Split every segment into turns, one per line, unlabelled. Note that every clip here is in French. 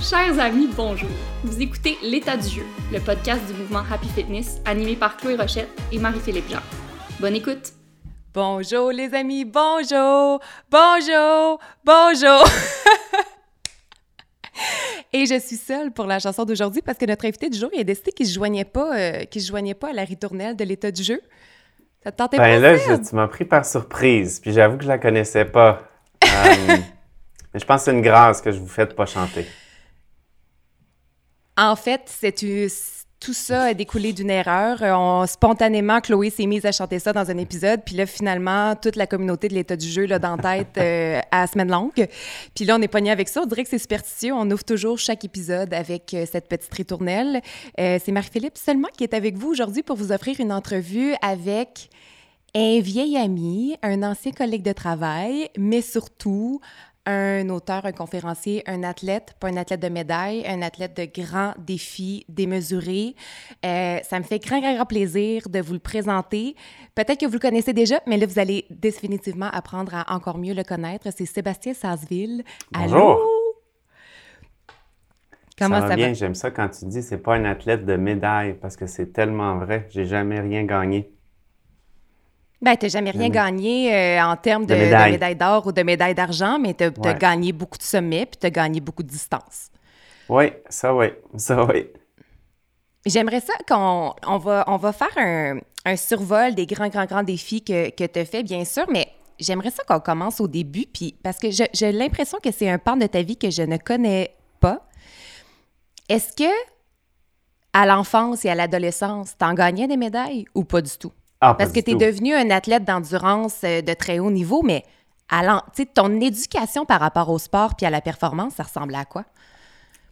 Chers amis, bonjour. Vous écoutez L'état du jeu, le podcast du mouvement Happy Fitness animé par Chloé Rochette et Marie-Philippe Jean. Bonne écoute.
Bonjour les amis, bonjour, bonjour, bonjour. Et je suis seule pour la chanson d'aujourd'hui parce que notre invité du jour, il a décidé qu'il ne se, joignait pas, euh, se joignait pas à la ritournelle de l'état du jeu.
Ça te tentait ben pas, là, tu m'as pris par surprise, puis j'avoue que je la connaissais pas. Euh, mais je pense que c'est une grâce que je vous fais de pas chanter.
En fait, c'est tout ça a découlé d'une erreur. On, spontanément, Chloé s'est mise à chanter ça dans un épisode. Puis là, finalement, toute la communauté de l'état du jeu là, dans tête euh, à semaine longue. Puis là, on est pogné avec ça. On dirait que c'est superstitieux. On ouvre toujours chaque épisode avec euh, cette petite ritournelle. Euh, c'est Marie-Philippe seulement qui est avec vous aujourd'hui pour vous offrir une entrevue avec un vieil ami, un ancien collègue de travail, mais surtout un auteur, un conférencier, un athlète, pas un athlète de médaille, un athlète de grands défis démesurés. Euh, ça me fait grand, grand, grand plaisir de vous le présenter. Peut-être que vous le connaissez déjà, mais là, vous allez définitivement apprendre à encore mieux le connaître. C'est Sébastien.
Bonjour! Allô? Comment ça va? bien, j'aime ça quand tu dis c'est pas un athlète de médaille parce que c'est tellement vrai. J'ai jamais rien gagné.
Ben, tu n'as jamais rien gagné euh, en termes de, médaille d'or ou de médaille d'argent, mais tu as, gagné beaucoup de sommets puis tu as gagné beaucoup de distance.
Oui, ça oui, ça oui.
J'aimerais ça qu'on on va, on va faire un, survol des grands, grands, grands défis que, que tu as fait, bien sûr, mais j'aimerais ça qu'on commence au début, puis parce que j'ai l'impression que c'est un part de ta vie que je ne connais pas. Est-ce que à l'enfance et à l'adolescence, tu en gagnais des médailles ou pas du tout? Ah, Parce que tu es devenu un athlète d'endurance euh, de très haut niveau, mais ton éducation par rapport au sport puis à la performance, ça ressemble à quoi?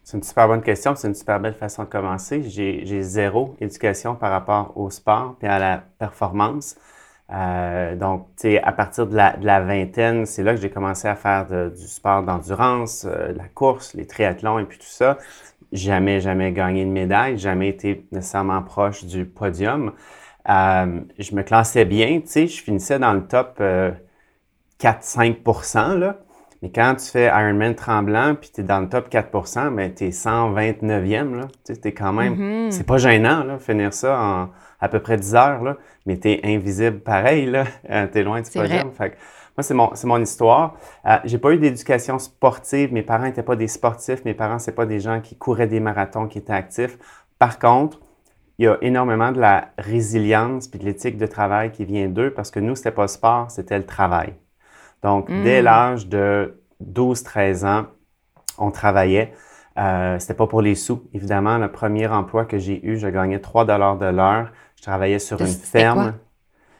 C'est une super bonne question, c'est une super belle façon de commencer. J'ai zéro éducation par rapport au sport puis à la performance. Euh, donc, tu sais, à partir de la, vingtaine, c'est là que j'ai commencé à faire du sport d'endurance, euh, la course, les triathlons et puis tout ça. Jamais, jamais gagné de médaille, jamais été nécessairement proche du podium. Euh, je me classais bien, tu sais, je finissais dans le top 4-5 euh, là. Mais quand tu fais Ironman tremblant, puis tu es dans le top 4 mais tu es 129e, là. Tu sais, quand même... Mm-hmm. C'est pas gênant, là, finir ça en à peu près 10 heures, là. Mais tu es invisible pareil, là. Euh, tu es loin du podium. Fait moi, c'est mon, mon, histoire. j'ai pas eu d'éducation sportive. Mes parents n'étaient pas des sportifs. Mes parents, c'est pas des gens qui couraient des marathons, qui étaient actifs. Par contre, il y a énormément de la résilience puis de l'éthique de travail qui vient d'eux parce que nous, c'était pas le sport, c'était le travail. Donc, mm. dès l'âge de 12-13 ans, on travaillait. Euh, c'était pas pour les sous. Évidemment, le premier emploi que j'ai eu, je gagnais 3 dollars de l'heure. Je travaillais sur une ferme.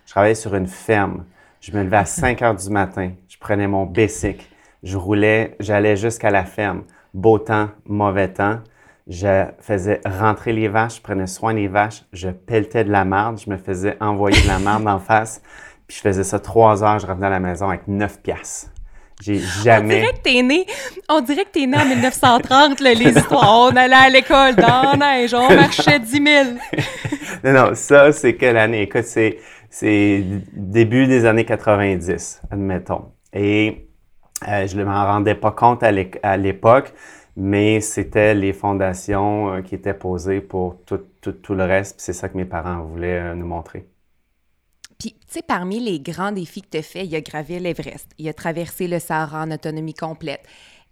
Je travaillais sur une ferme. Je me levais à 5 heures du matin. Je prenais mon bicycle. Je roulais, j'allais jusqu'à la ferme. Beau temps, mauvais temps. Je faisais rentrer les vaches, je prenais soin des vaches, je pelletais de la marde, je me faisais envoyer de la marde en face, puis je faisais ça trois heures, je revenais à la maison avec neuf piastres. J'ai jamais.
On dirait que t'es né, on dirait que t'es né en 1930, les histoires. On allait à l'école dans la neige, on marchait 10 000.
non, non, ça, c'est quelle année? Écoute, c'est, c'est début des années 90, admettons. Et euh, je ne m'en rendais pas compte à l'époque mais c'était les fondations euh, qui étaient posées pour tout, le reste, c'est ça que mes parents voulaient euh, nous montrer.
Puis, tu sais, parmi les grands défis que tu as fait, il y a gravé l'Everest, il y a traversé le Sahara en autonomie complète.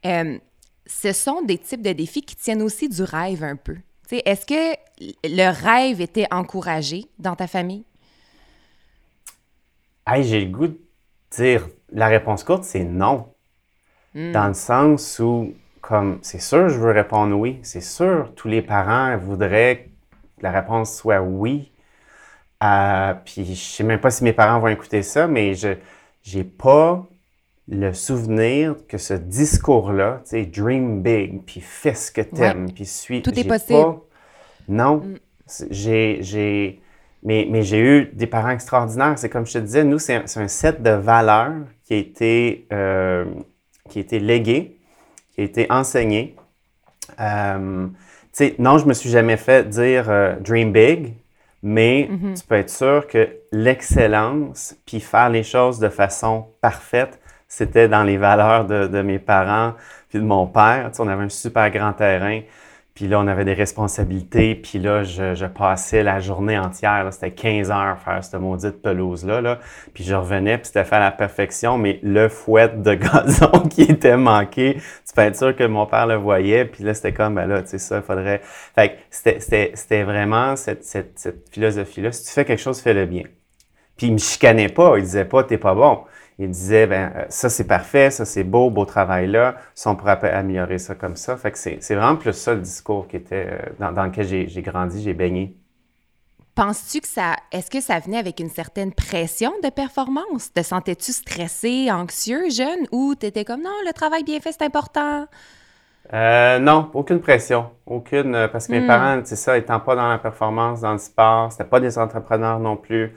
Euh, ce sont des types de défis qui tiennent aussi du rêve un peu. Est-ce que le rêve était encouragé dans ta famille?
Hey, j'ai le goût de dire la réponse courte, c'est non. Hmm. Dans le sens où comme c'est sûr, je veux répondre oui. C'est sûr, tous les parents voudraient que la réponse soit oui. Euh, puis je sais même pas si mes parents vont écouter ça, mais je n'ai pas le souvenir que ce discours-là, tu sais, dream big, puis fais ce que t'aimes, puis suis.
Tout est possible.
Non, mm. j'ai, mais, mais j'ai eu des parents extraordinaires. C'est comme je te disais, nous, c'est un, set de valeurs qui a été, euh, qui a été légué qui a été enseigné. Euh, non, je me suis jamais fait dire euh, dream big, mais mm-hmm. tu peux être sûr que l'excellence, puis faire les choses de façon parfaite, c'était dans les valeurs de, de, mes parents puis de mon père. Tu sais, on avait un super grand terrain. Puis là, on avait des responsabilités. Puis là, je, je passais la journée entière. C'était 15 heures faire cette maudite pelouse-là. Là. Puis je revenais, puis c'était fait à la perfection. Mais le fouet de gazon qui était manqué, tu peux être sûr que mon père le voyait. Puis là, c'était comme, ben là, tu sais, ça, il faudrait... Fait que c'était vraiment cette, cette, cette philosophie-là. Si tu fais quelque chose, fais-le bien. Puis il me chicanait pas. Il disait pas, t'es pas bon il disait, ben euh, ça c'est parfait, ça c'est beau, beau travail là, si on pourrait améliorer ça comme ça. Fait que c'est vraiment plus ça le discours qui était euh, dans, dans lequel j'ai grandi, j'ai baigné.
Penses-tu que ça, est-ce que ça venait avec une certaine pression de performance? Te sentais-tu stressé, anxieux, jeune, ou t'étais comme non, le travail bien fait c'est important?
Euh, non, aucune pression, aucune, parce que mes hmm. parents, c'est ça, étant pas dans la performance, dans le sport, c'était pas des entrepreneurs non plus.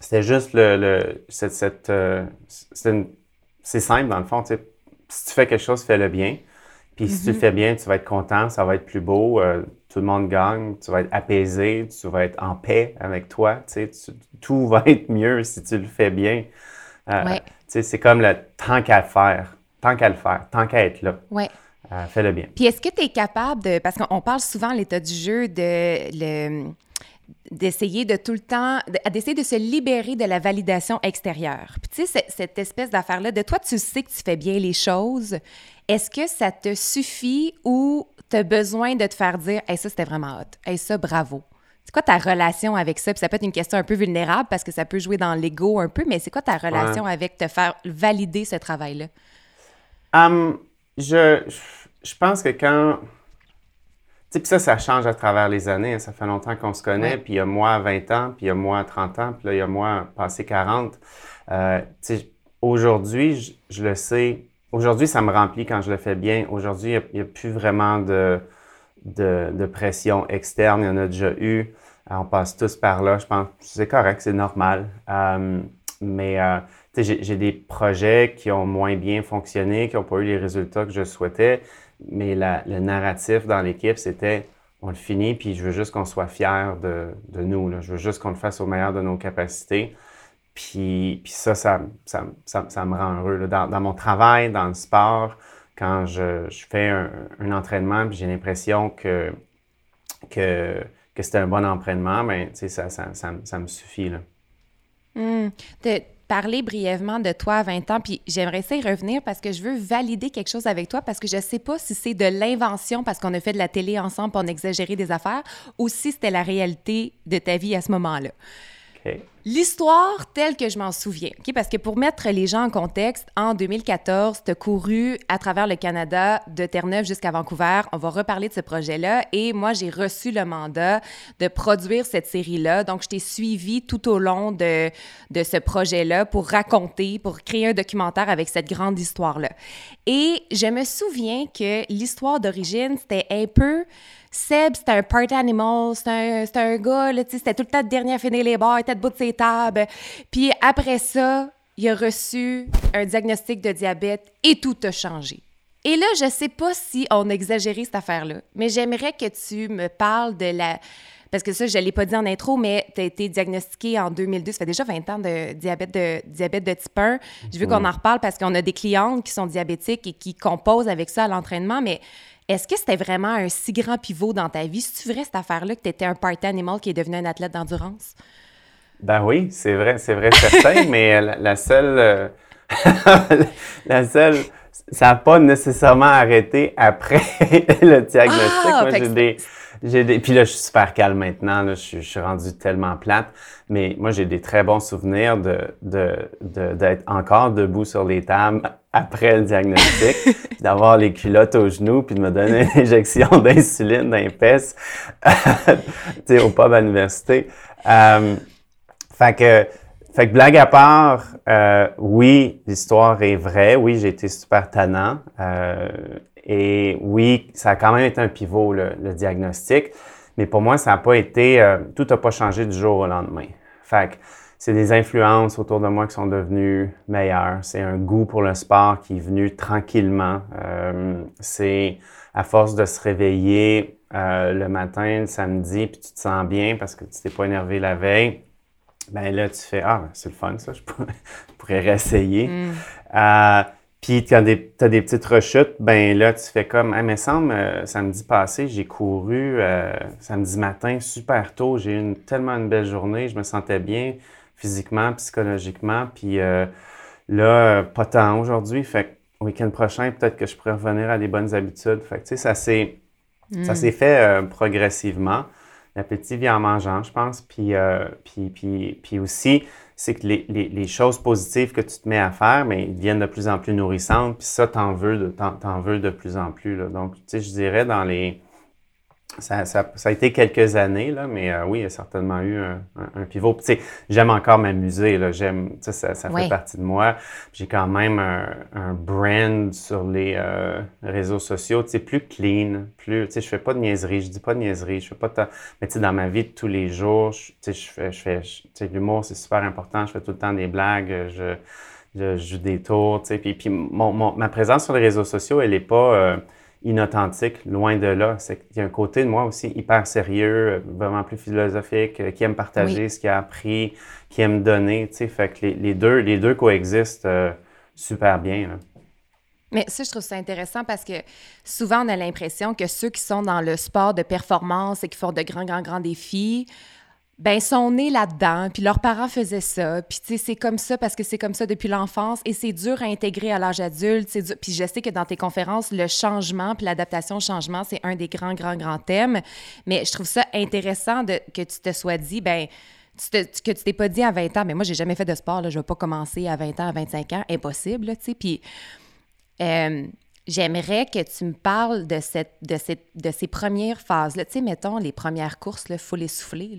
C'était juste le, le cette, cette euh, c'est simple dans le fond. Si tu fais quelque chose, fais-le bien. Puis si tu le mhm. fais bien, tu vas être content, ça va être plus beau, euh, tout le monde gagne, tu vas être apaisé, tu vas être en paix avec toi. Tu tout va être mieux si tu le fais bien. Euh, tu sais, c'est comme le tant qu'à le faire, tant qu'à le faire, tant qu'à être là.
Ouais.
fais-le bien.
Puis est-ce que tu es capable de. Parce qu'on parle souvent l'état du jeu de le d'essayer de tout le temps, d'essayer de se libérer de la validation extérieure. Puis tu sais, cette espèce d'affaire-là, de toi, tu sais que tu fais bien les choses. Est-ce que ça te suffit ou tu as besoin de te faire dire, hey, ça, c'était vraiment hot. Hey, ça, bravo. C'est quoi ta relation avec ça? Puis ça peut être une question un peu vulnérable parce que ça peut jouer dans l'ego un peu, mais c'est quoi ta relation avec te faire valider ce travail-là?
Um, je, je pense que quand puis ça, ça change à travers les années. Hein. Ça fait longtemps qu'on se connaît. Puis il y a moi 20 ans, puis il y a moi 30 ans, puis là, il y a moi passé 40. Euh, aujourd'hui, je, le sais. Aujourd'hui, ça me remplit quand je le fais bien. Aujourd'hui, il n'y a, plus vraiment de, de, de, pression externe. Il y en a déjà eu. Euh, on passe tous par là. Je pense que c'est correct, c'est normal. Euh, mais euh, j'ai des projets qui ont moins bien fonctionné, qui n'ont pas eu les résultats que je souhaitais mais le narratif dans l'équipe, c'était on le finit, puis je veux juste qu'on soit fiers de, nous. Là. Je veux juste qu'on le fasse au meilleur de nos capacités. Puis, puis ça, ça, ça, ça, me rend heureux. Dans, dans, mon travail, dans le sport, quand je, je fais un, entraînement, puis j'ai l'impression que, que, que c'était un bon entraînement, bien, ça, ça, ça, me suffit. Là.
Mmh parler brièvement de toi à 20 ans, puis j'aimerais essayer de revenir parce que je veux valider quelque chose avec toi parce que je ne sais pas si c'est de l'invention parce qu'on a fait de la télé ensemble pour on exagéré des affaires ou si c'était la réalité de ta vie à ce moment-là. L'histoire telle que je m'en souviens, parce que pour mettre les gens en contexte, en 2014, tu as couru à travers le Canada de Terre-Neuve jusqu'à Vancouver. On va reparler de ce projet-là. Et moi, j'ai reçu le mandat de produire cette série-là. Donc, je t'ai suivi tout au long de, de ce projet-là pour raconter, pour créer un documentaire avec cette grande histoire-là. Et je me souviens que l'histoire d'origine, c'était un peu Seb, c'était un party animal, c'était un, un, gars, c'était tout le temps dernier à finir les bars, il était debout de ses tables. Puis après ça, il a reçu un diagnostic de diabète et tout a changé. Et là, je sais pas si on a exagéré cette affaire-là, mais j'aimerais que tu me parles de la... Parce que ça, je ne l'ai pas dit en intro, mais tu as été diagnostiqué en 2002. Ça fait déjà 20 ans de diabète de, diabète de type 1. Je veux qu'on en reparle parce qu'on a des clientes qui sont diabétiques et qui composent avec ça à l'entraînement, mais est-ce que c'était vraiment un si grand pivot dans ta vie? C'est-tu vrai cette affaire-là que tu étais un party animal qui est devenu un athlète d'endurance?
Ben oui, c'est vrai, c'est vrai certain, mais la, seule. Euh, la seule. Ça n'a pas nécessairement arrêté après le diagnostic. Ah, Moi, j'ai des puis là, je suis super calme maintenant. Là, je, suis rendu tellement plate. Mais moi, j'ai des très bons souvenirs de, d'être encore debout sur les tables après le diagnostic, d'avoir les culottes aux genoux, puis de me donner une injection d'insuline fesses au pub à l'université. Euh, fait que, fait que blague à part, euh, oui, l'histoire est vraie. Oui, j'ai été super tannant. Euh, et oui, ça a quand même été un pivot, le, diagnostic. Mais pour moi, ça n'a pas été, euh, tout n'a pas changé du jour au lendemain. Fait que c'est des influences autour de moi qui sont devenues meilleures. C'est un goût pour le sport qui est venu tranquillement. Euh, c'est à force de se réveiller euh, le matin, le samedi, puis tu te sens bien parce que tu t'es pas énervé la veille. ben là, tu fais Ah, c'est le fun, ça, je pourrais, réessayer. Mm. Euh, puis quand tu as des petites rechutes, ben là, tu fais comme, ah, mais semble, euh, samedi passé, j'ai couru euh, samedi matin super tôt. J'ai eu une, tellement une belle journée. Je me sentais bien physiquement, psychologiquement. Puis là, pas tant aujourd'hui. Fait que week-end prochain, peut-être que je pourrais revenir à des bonnes habitudes. Fait que, tu sais, ça s'est, ça mm. fait progressivement. L'appétit vient en mangeant, je pense. Puis, puis, puis, puis aussi, c'est que les, les, choses positives que tu te mets à faire, mais ils deviennent de plus en plus nourrissantes, puis ça, t'en veux, de, t'en, veux de plus en plus. Là. Donc, tu sais, je dirais dans les ça, ça, ça, a été quelques années, là, mais euh, oui, il y a certainement eu un, un, pivot. Tu sais, j'aime encore m'amuser, là, j'aime, ça, ça fait partie de moi. J'ai quand même un, un, brand sur les euh, réseaux sociaux, tu sais, plus clean, plus, tu sais, je fais pas de niaiserie, je dis pas de niaiserie, je fais pas de... Mais tu sais, dans ma vie de tous les jours, tu sais, je fais, je fais, tu sais, l'humour, c'est super important, je fais tout le temps des blagues, je, je, joue des tours, tu sais, puis, puis mon, mon, ma présence sur les réseaux sociaux, elle est pas... Euh, inauthentique, loin de là. Qu'il y a un côté de moi aussi hyper sérieux, vraiment plus philosophique, euh, qui aime partager ce qu'il a appris, qui aime donner, tu sais. Fait que les, deux, les deux coexistent euh, super bien.
Mais ça, je trouve ça intéressant parce que souvent, on a l'impression que ceux qui sont dans le sport de performance et qui font de grands, grands, grands défis, ben sont nés là-dedans, puis leurs parents faisaient ça, puis tu sais, c'est comme ça parce que c'est comme ça depuis l'enfance et c'est dur à intégrer à l'âge adulte, Puis je sais que dans tes conférences, le changement puis l'adaptation au changement, c'est un des grands, grands, grands thèmes, mais je trouve ça intéressant que tu te sois dit, ben que tu t'es pas dit à 20 ans, mais moi, j'ai jamais fait de sport, là, je vais pas commencer à 20 ans, à 25 ans, impossible, tu sais, puis... Euh, J'aimerais que tu me parles de, cette, de, cette, de ces premières phases-là. Tu sais, mettons, les premières courses, il faut les souffler.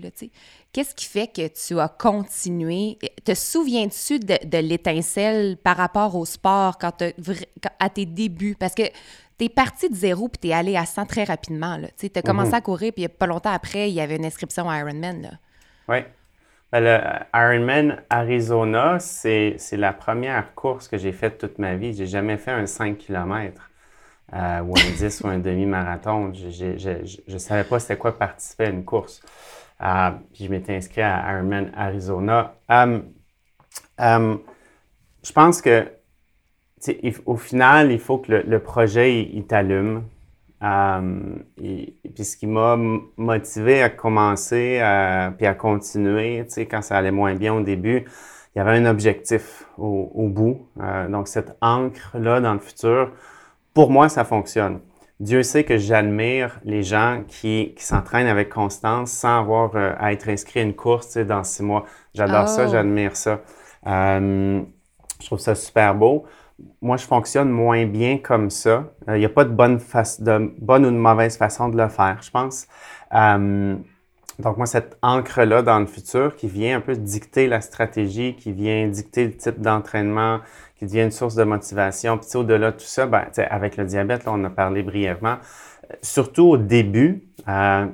Qu'est-ce qui fait que tu as continué? Te souviens-tu de, l'étincelle par rapport au sport quand à tes débuts? Parce que tu es parti de zéro puis tu es allé à 100 très rapidement. Tu as commencé mhm. à courir, puis pas longtemps après, il y avait une inscription à Ironman.
Oui. Ben, le Ironman Arizona, c'est la première course que j'ai faite toute ma vie. J'ai jamais fait un 5 km euh, ou un 10 ou un demi-marathon. Je ne savais pas c'était quoi participer à une course. Euh, puis je m'étais inscrit à Ironman Arizona. Um, um, je pense que au final, il faut que le, projet il t'allume. Euh, et, puis ce qui m'a motivé à commencer euh, puis à continuer, tu sais, quand ça allait moins bien au début, il y avait un objectif au, bout. Euh, donc cette encre-là dans le futur, pour moi, ça fonctionne. Dieu sait que j'admire les gens qui, qui s'entraînent avec constance sans avoir à être inscrit à une course tu sais, dans six mois. J'adore ça, oh. j'admire ça. je trouve ça super beau moi, je fonctionne moins bien comme ça. Il euh, n'y a pas de bonne, de bonne ou de mauvaise façon de le faire, je pense. Euh, donc, moi, cette encre-là dans le futur qui vient un peu dicter la stratégie, qui vient dicter le type d'entraînement, qui devient une source de motivation. Puis, au-delà de tout ça, ben, avec le diabète, là, on a parlé brièvement. Surtout au début, euh,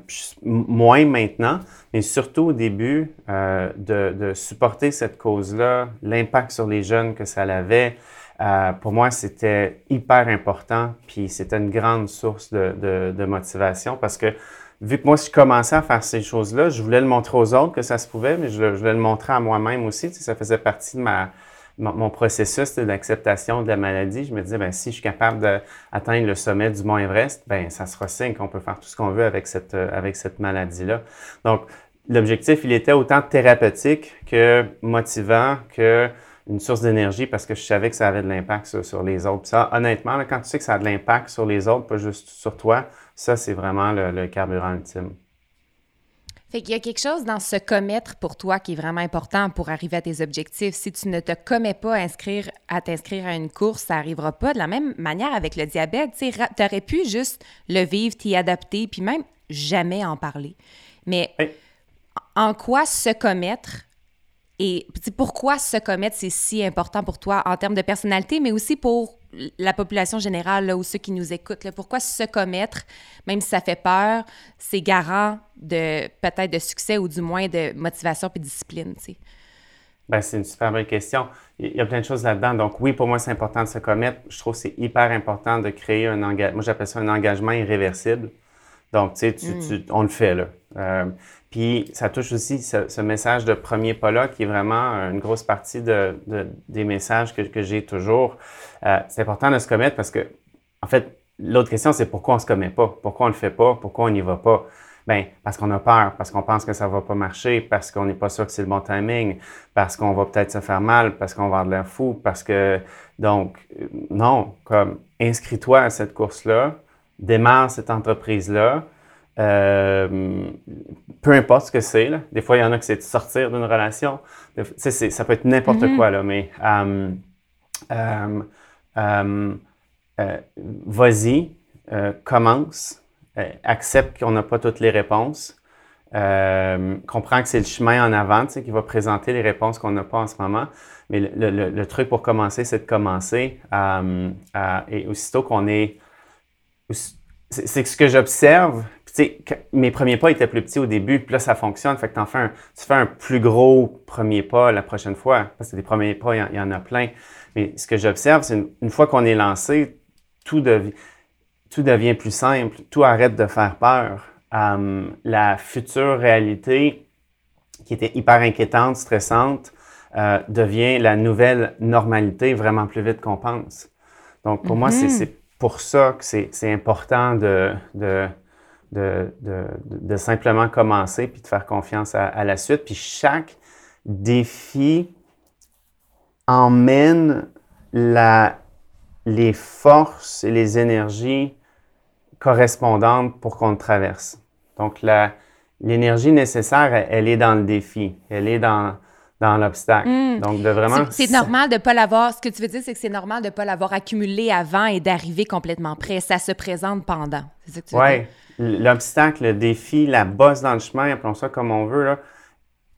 moins maintenant, mais surtout au début, de, de, supporter cette cause-là, l'impact sur les jeunes que ça avait, euh, pour moi, c'était hyper important, puis c'était une grande source de, de, motivation parce que vu que moi, je commençais à faire ces choses-là, je voulais le montrer aux autres que ça se pouvait, mais je, voulais le montrer à moi-même aussi. ça faisait partie de ma, mon, processus d'acceptation de la maladie. Je me disais, ben, si je suis capable d'atteindre le sommet du Mont Everest, ben, ça sera signe qu'on peut faire tout ce qu'on veut avec cette, euh, avec cette maladie-là. Donc, l'objectif, il était autant thérapeutique que motivant, que une source d'énergie parce que je savais que ça avait de l'impact sur, les autres. ça, honnêtement, quand tu sais que ça a de l'impact sur les autres, pas juste sur toi, ça, c'est vraiment le, carburant ultime.
Fait qu'il y a quelque chose dans se commettre pour toi qui est vraiment important pour arriver à tes objectifs. Si tu ne te commets pas à, inscrire, à t'inscrire à une course, ça n'arrivera pas. De la même manière avec le diabète, tu aurais pu juste le vivre, t'y adapter, puis même jamais en parler. Mais en quoi se commettre et pourquoi se commettre, c'est si important pour toi en termes de personnalité, mais aussi pour la population générale ou ceux qui nous écoutent. pourquoi se commettre, même si ça fait peur, c'est garant de peut-être de succès ou du moins de motivation et de discipline.
Ben, c'est une super belle question. Il y a plein de choses là-dedans. Donc oui, pour moi, c'est important de se commettre. Je trouve que c'est hyper important de créer un engagement. Moi, j'appelle ça un engagement irréversible. Donc, tu sais, mm. on le fait là. Euh, puis ça touche aussi ce, message de premier pas-là qui est vraiment une grosse partie de, des messages que, que j'ai toujours. Euh, c'est important de se commettre parce que, en fait, l'autre question, c'est pourquoi on se commet pas? Pourquoi on le fait pas? Pourquoi on n'y va pas? Ben, parce qu'on a peur, parce qu'on pense que ça va pas marcher, parce qu'on n'est pas sûr que c'est le bon timing, parce qu'on va peut-être se faire mal, parce qu'on va avoir de l'air fou, parce que, donc, non, comme, inscris-toi à cette course-là, démarre cette entreprise-là, euh, peu importe ce que c'est. Des fois, il y en a que c'est de sortir d'une relation. ça peut être n'importe mm-hmm. quoi, là, mais euh, euh, vas-y, commence, accepte qu'on n'a pas toutes les réponses. comprends que c'est le chemin en avant qui va présenter les réponses qu'on n'a pas en ce moment. Mais le, truc pour commencer, c'est de commencer. et aussitôt qu'on est c'est ce que j'observe. Mes premiers pas étaient plus petits au début, puis là, ça fonctionne. Fait que fais un, tu fais un plus gros premier pas la prochaine fois. Parce que des premiers pas, il y, en a plein. Mais ce que j'observe, c'est une, fois qu'on est lancé, tout, tout devient plus simple, tout arrête de faire peur. Hum, la future réalité, qui était hyper inquiétante, stressante, euh, devient la nouvelle normalité vraiment plus vite qu'on pense. Donc, pour moi, c'est mm-hmm pour ça que c'est important de, de, de, de, simplement commencer puis de faire confiance à, la suite. Puis chaque défi emmène la, les forces et les énergies correspondantes pour qu'on le traverse. Donc, l'énergie nécessaire, elle, est dans le défi. Elle est dans, dans l'obstacle. Hmm. Donc, de vraiment.
C'est normal de ne pas l'avoir. Ce que tu veux dire, c'est que c'est normal de ne pas l'avoir accumulé avant et d'arriver complètement prêt. Ça se présente pendant. C'est ça que tu veux
ouais. L'obstacle, le défi, la bosse dans le chemin, appelons ça comme on veut, là,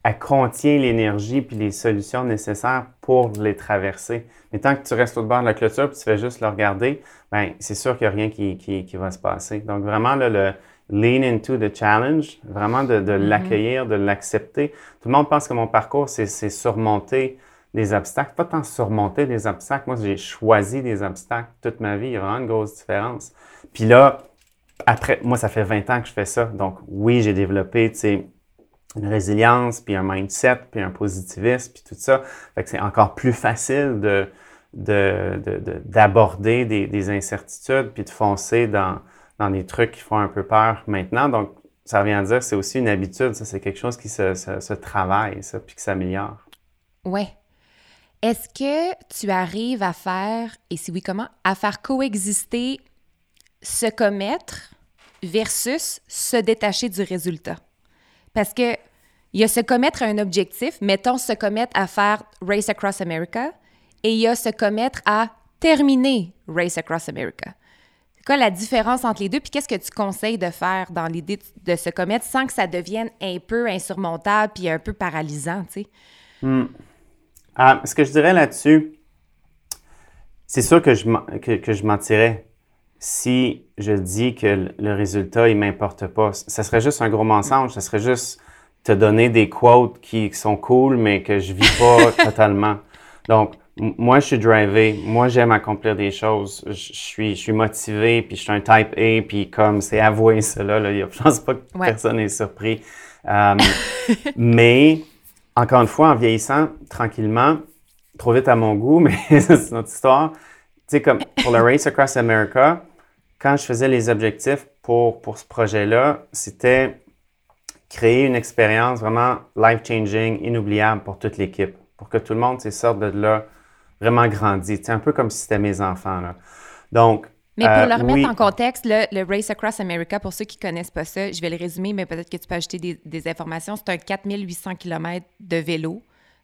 elle contient l'énergie puis les solutions nécessaires pour les traverser. Mais tant que tu restes au bord de la clôture puis tu fais juste le regarder, ben c'est sûr qu'il n'y a rien qui, qui, qui, va se passer. Donc, vraiment, là, le, lean into the challenge, vraiment de, de mm-hmm. l'accueillir, de l'accepter. Tout le monde pense que mon parcours, c'est surmonter des obstacles. Pas tant surmonter des obstacles. Moi, j'ai choisi des obstacles toute ma vie. Il y a vraiment une grosse différence. Puis là, après, moi, ça fait 20 ans que je fais ça. Donc, oui, j'ai développé, tu sais, une résilience, puis un mindset, puis un positivisme, puis tout ça. Fait que c'est encore plus facile de d'aborder des, des, incertitudes, puis de foncer dans, dans des trucs qui font un peu peur maintenant. Donc, ça revient à dire c'est aussi une habitude, ça, c'est quelque chose qui se, travaille, ça, puis qui s'améliore.
Ouais. Est-ce que tu arrives à faire, et si oui, comment, à faire coexister se commettre versus se détacher du résultat? Parce que il y a se commettre à un objectif, mettons se commettre à faire Race Across America, et il y a se commettre à terminer Race Across America. C'est quoi la différence entre les deux? Puis qu'est-ce que tu conseilles de faire dans l'idée de se commettre sans que ça devienne un peu insurmontable puis un peu paralysant, tu sais?
Hmm. Ah, ce que je dirais là-dessus, c'est sûr que je, que, je mentirais si je dis que le résultat, il m'importe pas. Ça serait juste un gros mensonge. Ça serait juste te donner des quotes qui sont cool, mais que je vis pas totalement. Donc, moi, je suis drivé. Moi, j'aime accomplir des choses. Je, suis, je suis motivé, puis je suis un type A, puis comme c'est avoué cela, là, je pense pas que personne n'est surpris. Euh, mais, encore une fois, en vieillissant tranquillement, trop vite à mon goût, mais c'est notre histoire. Tu sais, comme pour le Race Across America, quand je faisais les objectifs pour, pour ce projet-là, c'était créer une expérience vraiment life-changing, inoubliable pour toute l'équipe, pour que tout le monde sorte de là vraiment grandi. C'est un peu comme si c'était mes enfants. Là. Donc,
mais pour euh, le remettre en contexte, le, Race Across America, pour ceux qui ne connaissent pas ça, je vais le résumer, mais peut-être que tu peux ajouter des, informations. C'est un 4800 km de vélo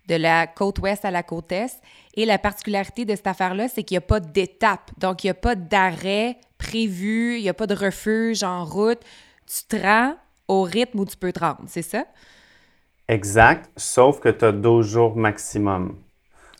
de la côte ouest à la côte est. Et la particularité de cette affaire-là, c'est qu'il n'y a pas d'étape. Donc, il n'y a pas d'arrêt prévu, il n'y a pas de refuge en route. Tu te rends au rythme où tu peux te rendre, c'est ça?
Exact, sauf que tu as 12 jours maximum.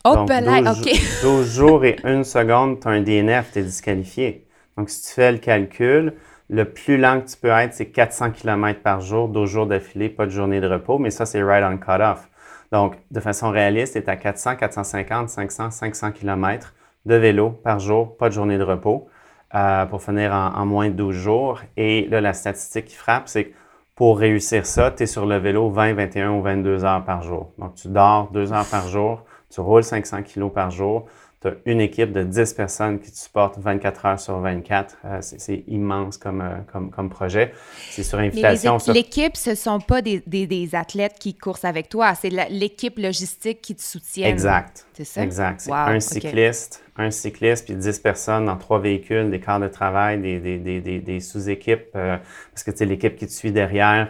Oh, Donc, 12, OK.
12 jours et une seconde, tu as un DNF, tu es disqualifié. Donc, si tu fais le calcul, le plus lent que tu peux être, c'est 400 km par jour, 12 jours d'affilée, pas de journée de repos, mais ça, c'est right on cut-off. Donc, de façon réaliste, tu es à 400, 450, 500, 500 km de vélo par jour, pas de journée de repos, euh, pour finir en, moins de 12 jours. Et là, la statistique qui frappe, c'est que pour réussir ça, tu es sur le vélo 20, 21 ou 22 heures par jour. Donc, tu dors deux heures par jour, tu roules 500 kilos par jour, tu as une équipe de 10 personnes qui te supportent 24 heures sur 24. Euh, c'est immense comme, euh, comme, comme, projet. C'est sur invitation.
L'équipe, ce ne sont pas des, des, des, athlètes qui courent avec toi, c'est l'équipe logistique qui te soutient.
Exact. C'est ça? Exact. C'est un cycliste, un cycliste, puis 10 personnes dans trois véhicules, des quarts de travail, des, sous-équipes, euh, parce que l'équipe qui te suit derrière,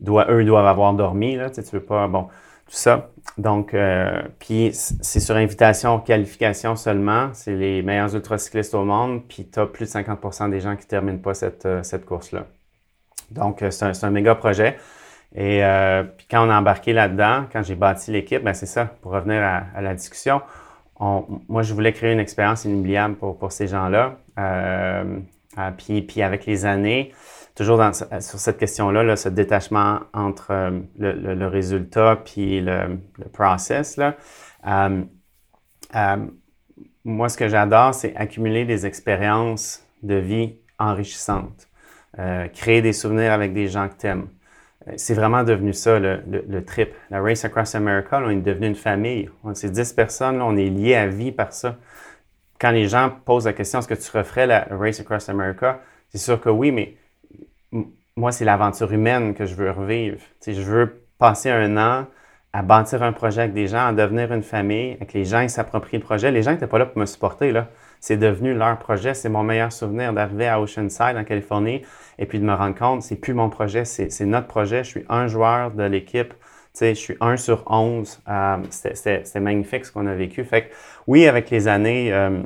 doit, eux doivent avoir dormi. Là, tu veux pas. Bon tout ça. Donc, euh, puis c'est sur invitation, qualification seulement. C'est les meilleurs ultracyclistes au monde, puis tu as plus de 50% des gens qui ne terminent pas cette, euh, course-là. Donc, c'est un, un, méga projet. Et puis quand on a embarqué là-dedans, quand j'ai bâti l'équipe, ben c'est ça, pour revenir à, la discussion, moi, je voulais créer une expérience inoubliable pour, ces gens-là. puis, puis avec les années, toujours sur cette question-là, ce détachement entre euh, le, résultat puis le, process. Euh, euh, moi, ce que j'adore, c'est accumuler des expériences de vie enrichissantes, créer des souvenirs avec des gens que tu aimes. C'est vraiment devenu ça, le, trip. La Race Across America, on est devenu une famille. On est 10 personnes, on est liés à vie par ça. Quand les gens posent la question, est-ce que tu referais la Race Across America? C'est sûr que oui, mais moi, c'est l'aventure humaine que je veux revivre. je veux passer un an à bâtir un projet avec des gens, à devenir une famille, avec les gens qui s'approprient le projet. Les gens n'étaient pas là pour me supporter. Là. C'est devenu leur projet. C'est mon meilleur souvenir d'arriver à Oceanside, en Californie, et puis de me rendre compte, c'est plus mon projet, c'est notre projet. Je suis un joueur de l'équipe. je suis un sur onze. Euh, c'est magnifique ce qu'on a vécu. Fait que, oui, avec les années, euh,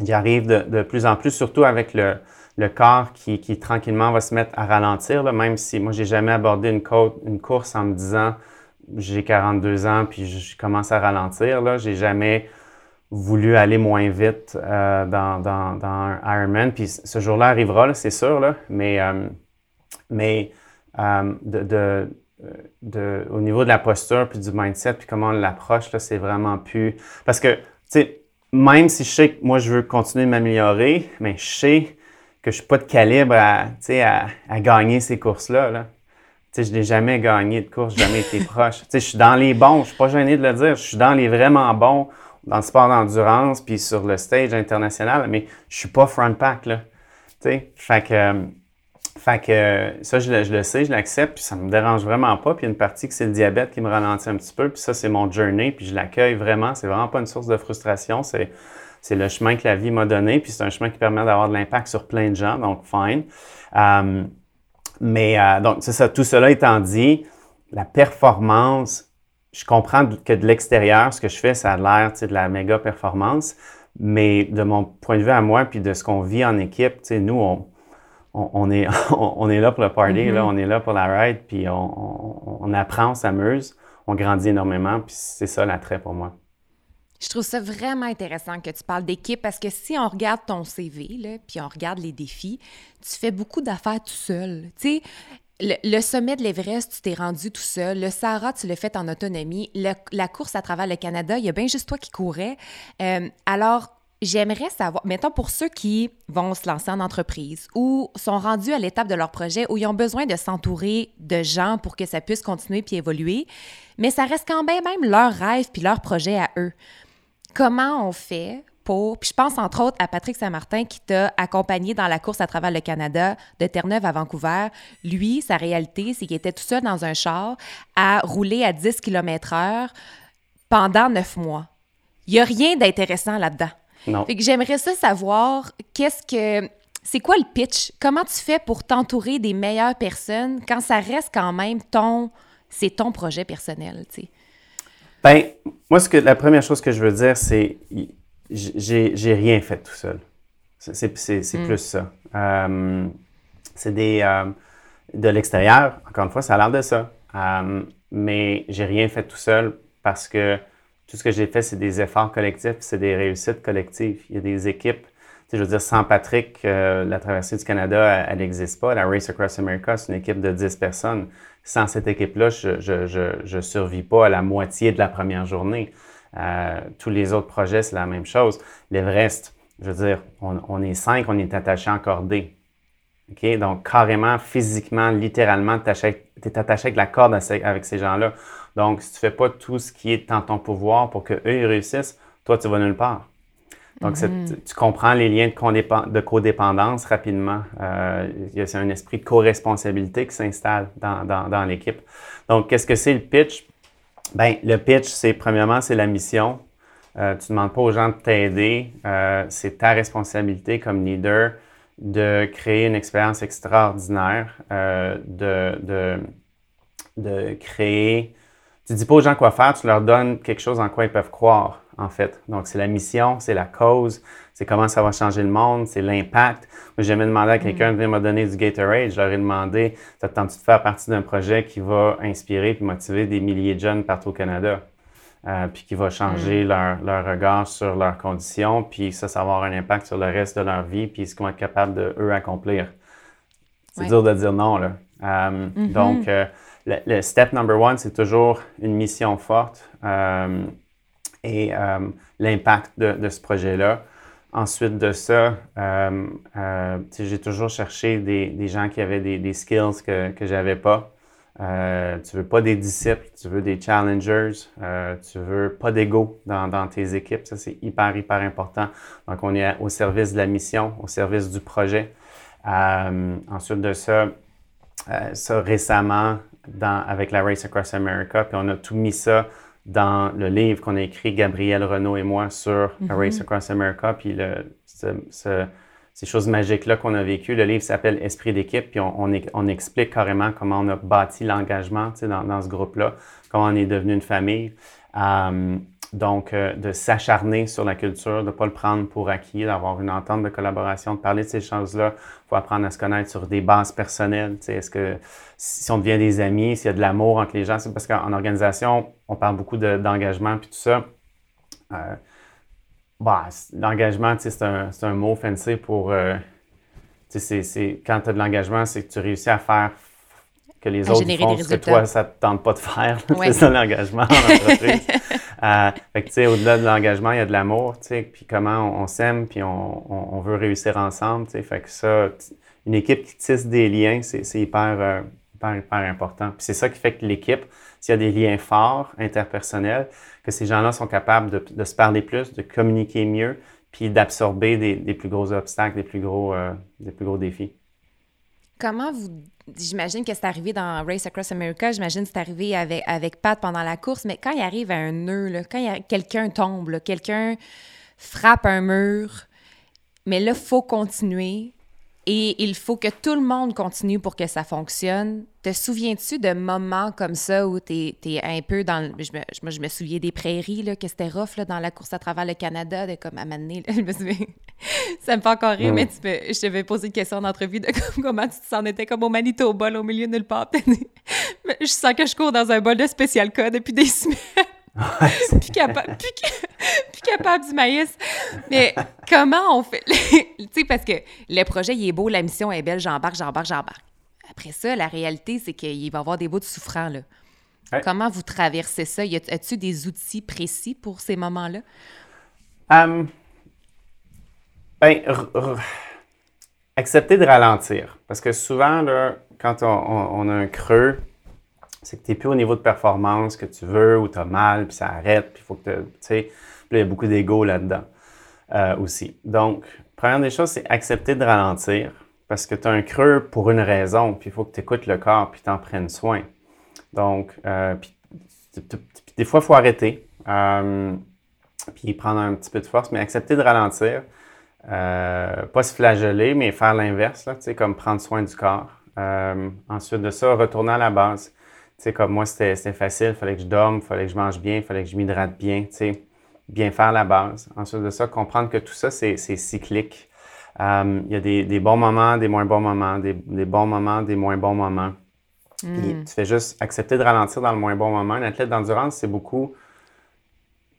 il arrive de, plus en plus, surtout avec le, le corps qui, tranquillement va se mettre à ralentir, même si moi, j'ai jamais abordé une, une course en me disant j'ai 42 ans puis je commence à ralentir. Là. J'ai jamais voulu aller moins vite euh, dans, Ironman. Puis ce jour-là arrivera, c'est sûr, là, mais, euh, mais euh, au niveau de la posture puis du mindset puis comment on l'approche, c'est vraiment plus... Parce que, tu sais, même si je sais que moi, je veux continuer de m'améliorer, mais je sais que je suis pas de calibre à, à, gagner ces courses-là. Là. je n'ai jamais gagné de course, jamais été proche. je suis dans les bons, je suis pas gêné de le dire, je suis dans les vraiment bons dans le sport d'endurance puis sur le stage international, mais je suis pas front pack. Là. Fait que, fait que ça, je le, je le sais, je l'accepte, puis ça me dérange vraiment pas. Puis une partie que c'est le diabète qui me ralentit un petit peu, puis ça, c'est mon journey, puis je l'accueille vraiment. C'est vraiment pas une source de frustration. C'est c'est le chemin que la vie m'a donné, puis c'est un chemin qui permet d'avoir de l'impact sur plein de gens, donc fine. Euh, mais euh, donc, c'est ça, tout cela étant dit, la performance, je comprends que de l'extérieur, ce que je fais, ça a l'air de la méga performance, mais de mon point de vue à moi, puis de ce qu'on vit en équipe, nous, on, on, est, on, est là pour le party, là, mm-hmm. on est là pour la ride, puis on, on apprend, on s'amuse, on grandit énormément, puis c'est ça l'attrait pour moi.
Je trouve ça vraiment intéressant que tu parles d'équipe parce que si on regarde ton CV, là, puis on regarde les défis, tu fais beaucoup d'affaires tout seul. Tu sais, le, sommet de l'Everest, tu t'es rendu tout seul. Le Sahara, tu l'as fait en autonomie. la course à travers le Canada, il y a bien juste toi qui courais. Euh, alors, j'aimerais savoir, mettons pour ceux qui vont se lancer en entreprise ou sont rendus à l'étape de leur projet où ils ont besoin de s'entourer de gens pour que ça puisse continuer puis évoluer, mais ça reste quand même même leur rêve puis leur projet à eux comment on fait Puis je pense entre autres à Patrick Saint-Martin qui t'a accompagné dans la course à travers le Canada de Terre-Neuve à Vancouver. Lui, sa réalité, c'est qu'il était tout seul dans un char à rouler à 10 km/h pendant neuf mois. Il n'y a rien d'intéressant là-dedans.
Non.
Fait que j'aimerais ça savoir qu'est-ce que. C'est quoi le pitch? Comment tu fais pour t'entourer des meilleures personnes quand ça reste quand même ton. C'est ton projet personnel, tu sais?
Ben, moi, ce que, la première chose que je veux dire, c'est j'ai rien fait tout seul. C'est mm. plus ça. Euh, c'est des. Euh, de l'extérieur, encore une fois, ça a l'air de ça. Euh, mais j'ai rien fait tout seul parce que tout ce que j'ai fait, c'est des efforts collectifs, c'est des réussites collectives. Il y a des équipes. je veux dire, sans Patrick, la traversée du Canada, elle n'existe pas. La Race Across America, c'est une équipe de 10 personnes sans cette équipe-là, je ne je, survis pas à la moitié de la première journée. Euh, tous les autres projets, c'est la même chose. L'Everest, je veux dire, on, est cinq, on est attachés en cordée. Donc, carrément, physiquement, littéralement, tu es attaché avec la corde avec ces gens-là. Donc, si tu ne fais pas tout ce qui est en ton pouvoir pour qu'eux ils réussissent, toi, tu vas nulle part. Donc, mm-hmm. tu comprends les liens de, codépendance rapidement. Euh, a un esprit de co-responsabilité qui s'installe dans, l'équipe. Donc, qu'est-ce que c'est le pitch? Bien, le pitch, c'est premièrement, c'est la mission. Euh, tu ne demandes pas aux gens de t'aider. Euh, c'est ta responsabilité comme leader de créer une expérience extraordinaire, de, de, de créer tu dis pas aux gens quoi faire, tu leur donnes quelque chose en quoi ils peuvent croire, en fait. Donc, c'est la mission, c'est la cause, c'est comment ça va changer le monde, c'est l'impact. J'ai jamais demandé à mm. quelqu'un de venir me donner du Gatorade. Je leur ai demandé, t'attends-tu de faire partie d'un projet qui va inspirer et motiver des milliers de jeunes partout au Canada? Euh, puis qui va changer mm. leur, leur, regard sur leurs conditions, puis ça, ça va avoir un impact sur le reste de leur vie, puis ce qu'ils vont être capables de, eux, accomplir. C'est dur de dire non, là. Euh, mm-hmm. Donc, euh, le, step number one, c'est toujours une mission forte et l'impact de, ce projet-là. Ensuite de ça, euh, j'ai toujours cherché des, gens qui avaient des, skills que, je n'avais pas. tu veux pas des disciples, tu veux des challengers, tu veux pas d'ego dans, dans, tes équipes. Ça, c'est hyper, hyper important. Donc, on est au service de la mission, au service du projet. ensuite de ça, ça récemment, avec la Race Across America, puis on a tout mis ça dans le livre qu'on a écrit, Gabriel Renault et moi, sur la Race mm-hmm. Across America, puis le, ces choses magiques-là qu'on a vécues. Le livre s'appelle Esprit d'équipe, puis on, on, explique carrément comment on a bâti l'engagement dans, dans ce groupe-là, comment on est devenu une famille. Euh, donc, euh, de s'acharner sur la culture, de ne pas le prendre pour acquis, d'avoir une entente de collaboration, de parler de ces choses-là. Il faut apprendre à se connaître sur des bases personnelles. Est-ce que si on devient des amis, s'il y a de l'amour entre les gens, c'est parce qu'en organisation, on parle beaucoup d'engagement puis tout ça. Euh, bah, l'engagement, c'est un, un, mot fancy pour. Euh, c'est, quand tu as de l'engagement, c'est que tu réussis à faire que les autres font ce que toi, ça ne te tente pas de faire. c'est ça l'engagement en entreprise. Euh, fait que, tu sais, au-delà de l'engagement, il y a de l'amour, tu sais, puis comment on, s'aime, puis on, on, veut réussir ensemble, tu sais. Fait que ça, une équipe qui tisse des liens, c'est hyper, euh, hyper, hyper, important. Puis c'est ça qui fait que l'équipe, s'il y a des liens forts, interpersonnels, que ces gens-là sont capables de, de, se parler plus, de communiquer mieux, puis d'absorber des, des, plus gros obstacles, des plus gros, euh, des plus gros défis.
Comment vous j'imagine que c'est arrivé dans Race Across America, j'imagine que c'est arrivé avec, avec Pat pendant la course, mais quand il arrive à un nœud, quand quelqu'un tombe, quelqu'un frappe un mur, mais là, il faut continuer et il faut que tout le monde continue pour que ça fonctionne. Te souviens-tu de moments comme ça où tu es, un peu dans. Je me, moi, je me souviens des prairies, là, que c'était rough là, dans la course à travers le Canada, de comme à m'amener. Je me souviens. ça me fait encore rire, mais tu je te vais poser une question d'entrevue de comment tu te sens. On au Manitoba, au milieu de nulle part. je sens que je cours dans un bol de spécial code depuis des semaines. plus, capable, plus, capable du maïs. Mais comment on fait? tu sais, parce que le projet, il est beau, la mission est belle, j'embarque, j'embarque, j'embarque. Après ça, la réalité, c'est qu'il va y avoir des bouts de souffrants, là. Comment vous traversez ça? Y a-tu des outils précis pour ces moments-là?
Um, ben, accepter de ralentir. Parce que souvent, là, quand on a un creux, c'est que tu n'es plus au niveau de performance que tu veux ou tu as mal, puis ça arrête, puis il faut que tu sais, il y a beaucoup d'ego là-dedans euh, aussi. Donc, première des choses, c'est accepter de ralentir parce que tu as un creux pour une raison, puis il faut que tu écoutes le corps, puis tu en prennes soin. Donc, euh, puis, des fois, il faut arrêter, euh, puis prendre un petit peu de force, mais accepter de ralentir. pas se flageller, mais faire l'inverse, comme prendre soin du corps. ensuite de ça, retourner à la base sais, comme moi, c'était facile. Il fallait que je dorme, il fallait que je mange bien, il fallait que je m'hydrate bien, tu sais, bien faire la base. Ensuite de ça, comprendre que tout ça, c'est cyclique. Euh, il y a des, bons moments, des moins bons moments, des, bons moments, des moins bons moments. Hmm. tu fais juste accepter de ralentir dans le moins bon moment. Un athlète d'endurance, c'est beaucoup.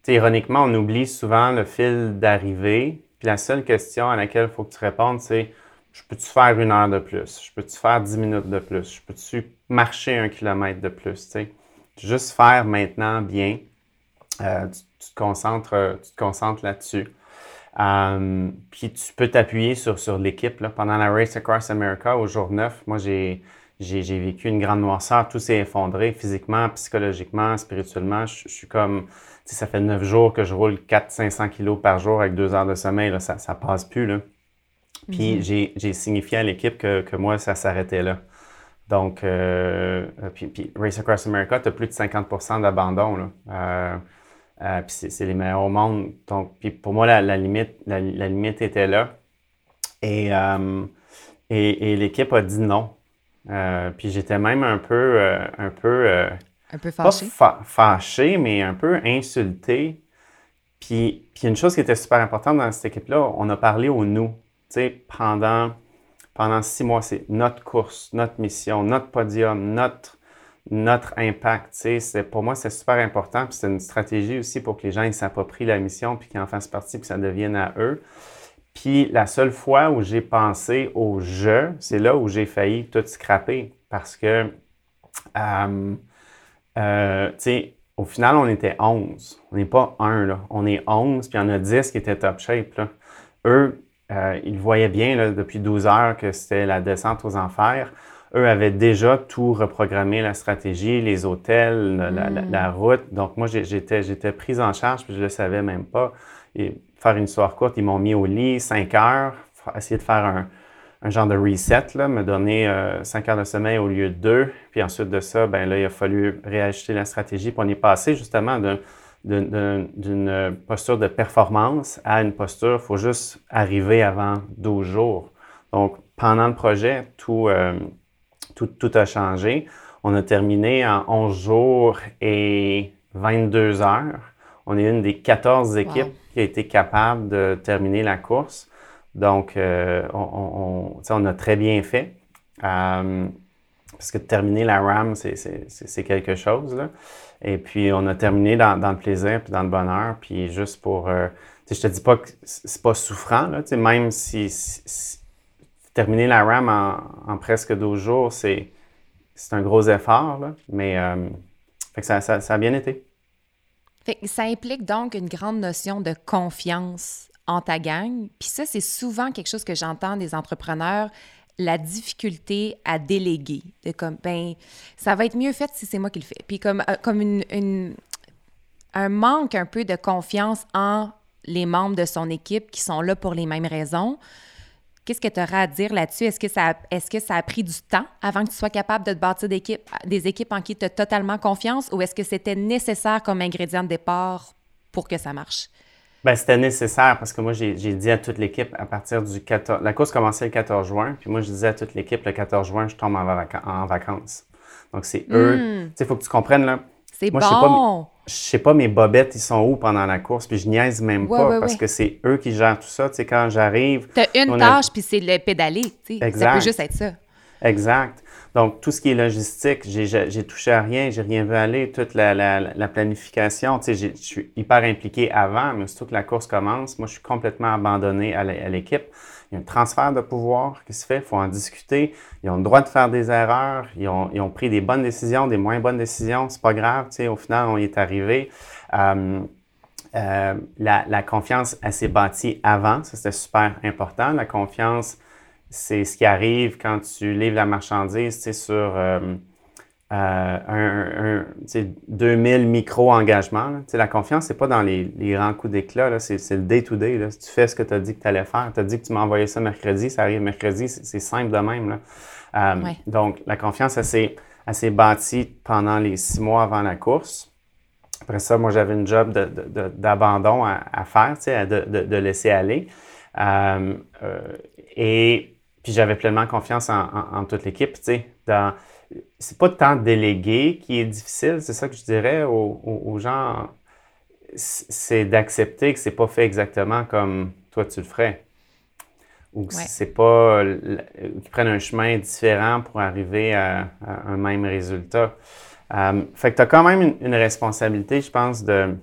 ironiquement, on oublie souvent le fil d'arrivée. Puis la seule question à laquelle il faut que tu répondes, c'est je peux-tu faire une heure de plus? Je peux-tu faire dix minutes de plus? Je peux-tu marcher un kilomètre de plus? Juste faire maintenant bien. Euh, tu, te concentres, tu te concentres là-dessus. puis tu peux t'appuyer sur, sur l'équipe. Pendant la Race Across America, au jour 9, moi, j'ai, j'ai, vécu une grande noirceur. Tout s'est effondré physiquement, psychologiquement, spirituellement. Je, suis comme, ça fait neuf jours que je roule 400-500 kilos par jour avec deux heures de sommeil. Là, ça, ça passe plus. Là. Puis mm-hmm. j'ai, signifié à l'équipe que, que moi, ça s'arrêtait là. Donc, euh, puis, Race Across America, tu as plus de 50% d'abandon. Euh, euh, puis c'est les meilleurs au monde. Donc, puis pour moi, la, limite, la, limite était là. Et, et, l'équipe a dit non. puis j'étais même un peu, un peu,
un peu fâché.
Pas fâché, mais un peu insulté. Puis, puis une chose qui était super importante dans cette équipe-là, on a parlé au nous. Tu sais, pendant pendant six mois, c'est notre course, notre mission, notre podium, notre, impact. Pour moi, c'est super important. Puis c'est une stratégie aussi pour que les gens ils s'approprient la mission puis qu'ils en fassent partie puis que ça devienne à eux. Puis la seule fois où j'ai pensé au jeu, c'est là où j'ai failli tout scraper parce que, euh, euh, au final, on était 11. On n'est pas un, là. On est 11, puis il y en a 10 qui étaient top shape, là. Eux, euh, ils voyaient bien depuis 12 heures que c'était la descente aux enfers. Eux avaient déjà tout reprogrammé, la stratégie, les hôtels, la, hmm. route. Donc moi, j'étais, j'étais prise en charge, puis je ne le savais même pas. Et faire une histoire courte, ils m'ont mis au lit 5 heures, essayer de faire un, un genre de reset, là, me donner 5 euh, heures de sommeil au lieu de 2. Puis ensuite de ça, ben là, il a fallu réajuster la stratégie. Puis on est passé justement d'un d'une posture de performance à une posture, il faut juste arriver avant 12 jours. Donc, pendant le projet, tout, euh, tout, tout, a changé. On a terminé en 11 jours et 22 heures. On est une des 14 équipes qui a été capable de terminer la course. Donc, euh, on, on, on, a très bien fait. Euh, parce que terminer la RAM, c'est quelque chose. Là. Et puis, on a terminé dans, le plaisir puis dans le bonheur. Puis juste pour... Euh, je te dis pas que c'est pas souffrant, là, même si, terminer la RAM en, presque 12 jours, c'est un gros effort, là, mais euh, ça, ça, a bien été.
ça implique donc une grande notion de confiance en ta gang. Puis ça, c'est souvent quelque chose que j'entends des entrepreneurs la difficulté à déléguer. De comme, ben, ça va être mieux fait si c'est moi qui le fais. Puis comme, euh, comme une, un manque un peu de confiance en les membres de son équipe qui sont là pour les mêmes raisons. Qu'est-ce que tu auras à dire là-dessus? Est-ce que, ça, est-ce que ça a pris du temps avant que tu sois capable de te bâtir des équipes, des équipes en qui tu as totalement confiance ou est-ce que c'était nécessaire comme ingrédient de départ pour que ça marche?
Ben, c'était nécessaire parce que moi, j'ai dit à toute l'équipe à partir du 14... La course commençait le 14 juin, puis moi, je disais à toute l'équipe, le 14 juin, je tombe en, vacances. Donc, c'est eux. Hmm. Tu sais, il faut que tu comprennes, là.
C'est bon. Je sais, pas,
je sais pas mes bobettes, ils sont où pendant la course, puis je niaise même pas parce que c'est eux qui gèrent tout ça. Tu sais, quand j'arrive...
Tu as une tâche, puis c'est le pédaler, tu sais. Ça peut juste être ça.
Exact. Donc, tout ce qui est logistique, j'ai touché à rien, j'ai rien vu aller. Toute la, la, la planification, tu sais, je suis hyper impliqué avant, mais surtout que la course commence, moi, je suis complètement abandonné à l'équipe. Il y a un transfert de pouvoir qui se fait, il faut en discuter. Ils ont le droit de faire des erreurs, ils ont, pris des bonnes décisions, des moins bonnes décisions, c'est pas grave, tu sais, au final, on y est arrivé. Euh, euh, la, la, confiance, elle s'est bâtie avant, ça c'était super important. La confiance, c'est ce qui arrive quand tu livres la marchandise sur euh, euh, un, 2000 micro-engagements. La confiance, c'est pas dans les, grands coups d'éclat, c'est le day-to-day. Si tu fais ce que tu as dit que tu allais faire, tu as dit que tu m'as envoyé ça mercredi, ça arrive mercredi, c'est simple de même. Là. Euh, donc, la confiance, elle s'est bâtie pendant les six mois avant la course. Après ça, moi, j'avais une job d'abandon à, à, faire, de, de, laisser aller. et puis j'avais pleinement confiance en, toute l'équipe. Tu sais, dans... c'est pas tant déléguer qui est difficile, c'est ça que je dirais aux, gens. C'est d'accepter que c'est pas fait exactement comme toi tu le ferais. Ou que c'est pas. qu'ils prennent un chemin différent pour arriver à, un même résultat. Euh, fait que tu as quand même une, responsabilité, je pense, de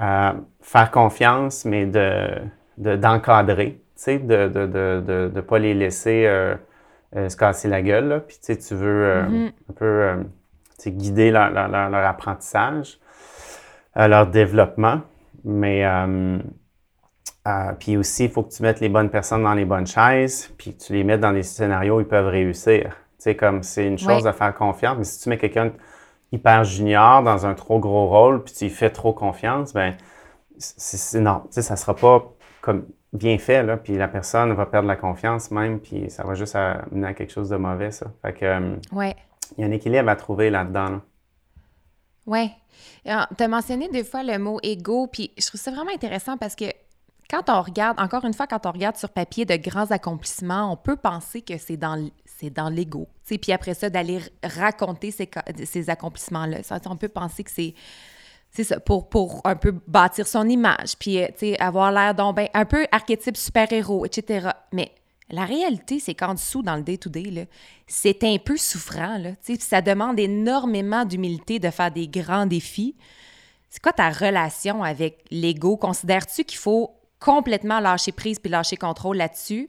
euh, faire confiance, mais de, d'encadrer de ne de, de, pas les laisser euh, euh, se casser la gueule. Puis tu veux euh, mm-hmm. un peu guider leur, apprentissage, leur développement. Mais puis aussi, il faut que tu mettes les bonnes personnes dans les bonnes chaises, puis tu les mets dans des scénarios où ils peuvent réussir. Sais, comme c'est une chose de faire confiance, mais si tu mets quelqu'un hyper junior dans un trop gros rôle, puis tu lui fais trop confiance, ben c'est non, tu sais, ça sera pas comme bien fait, là, puis la personne va perdre la confiance même, puis ça va juste amener à quelque chose de mauvais, ça. Fait que, euh,
ouais.
il y a un équilibre à trouver là-dedans. Là.
Oui. Tu as mentionné deux fois le mot ego, puis je trouve ça vraiment intéressant parce que quand on regarde, encore une fois, quand on regarde sur papier de grands accomplissements, on peut penser que c'est dans, c'est dans l'ego. Puis après ça, d'aller raconter ces, ces accomplissements-là. On peut penser que c'est c'est ça, pour, pour un peu bâtir son image, puis, euh, avoir l'air donc ben, un peu archétype super-héros, etc. Mais la réalité, c'est qu'en dessous, dans le day-to-day, c'est un peu souffrant, ça demande énormément d'humilité de faire des grands défis. C'est quoi ta relation avec l'ego? Considères-tu qu'il faut complètement lâcher prise puis lâcher contrôle là-dessus?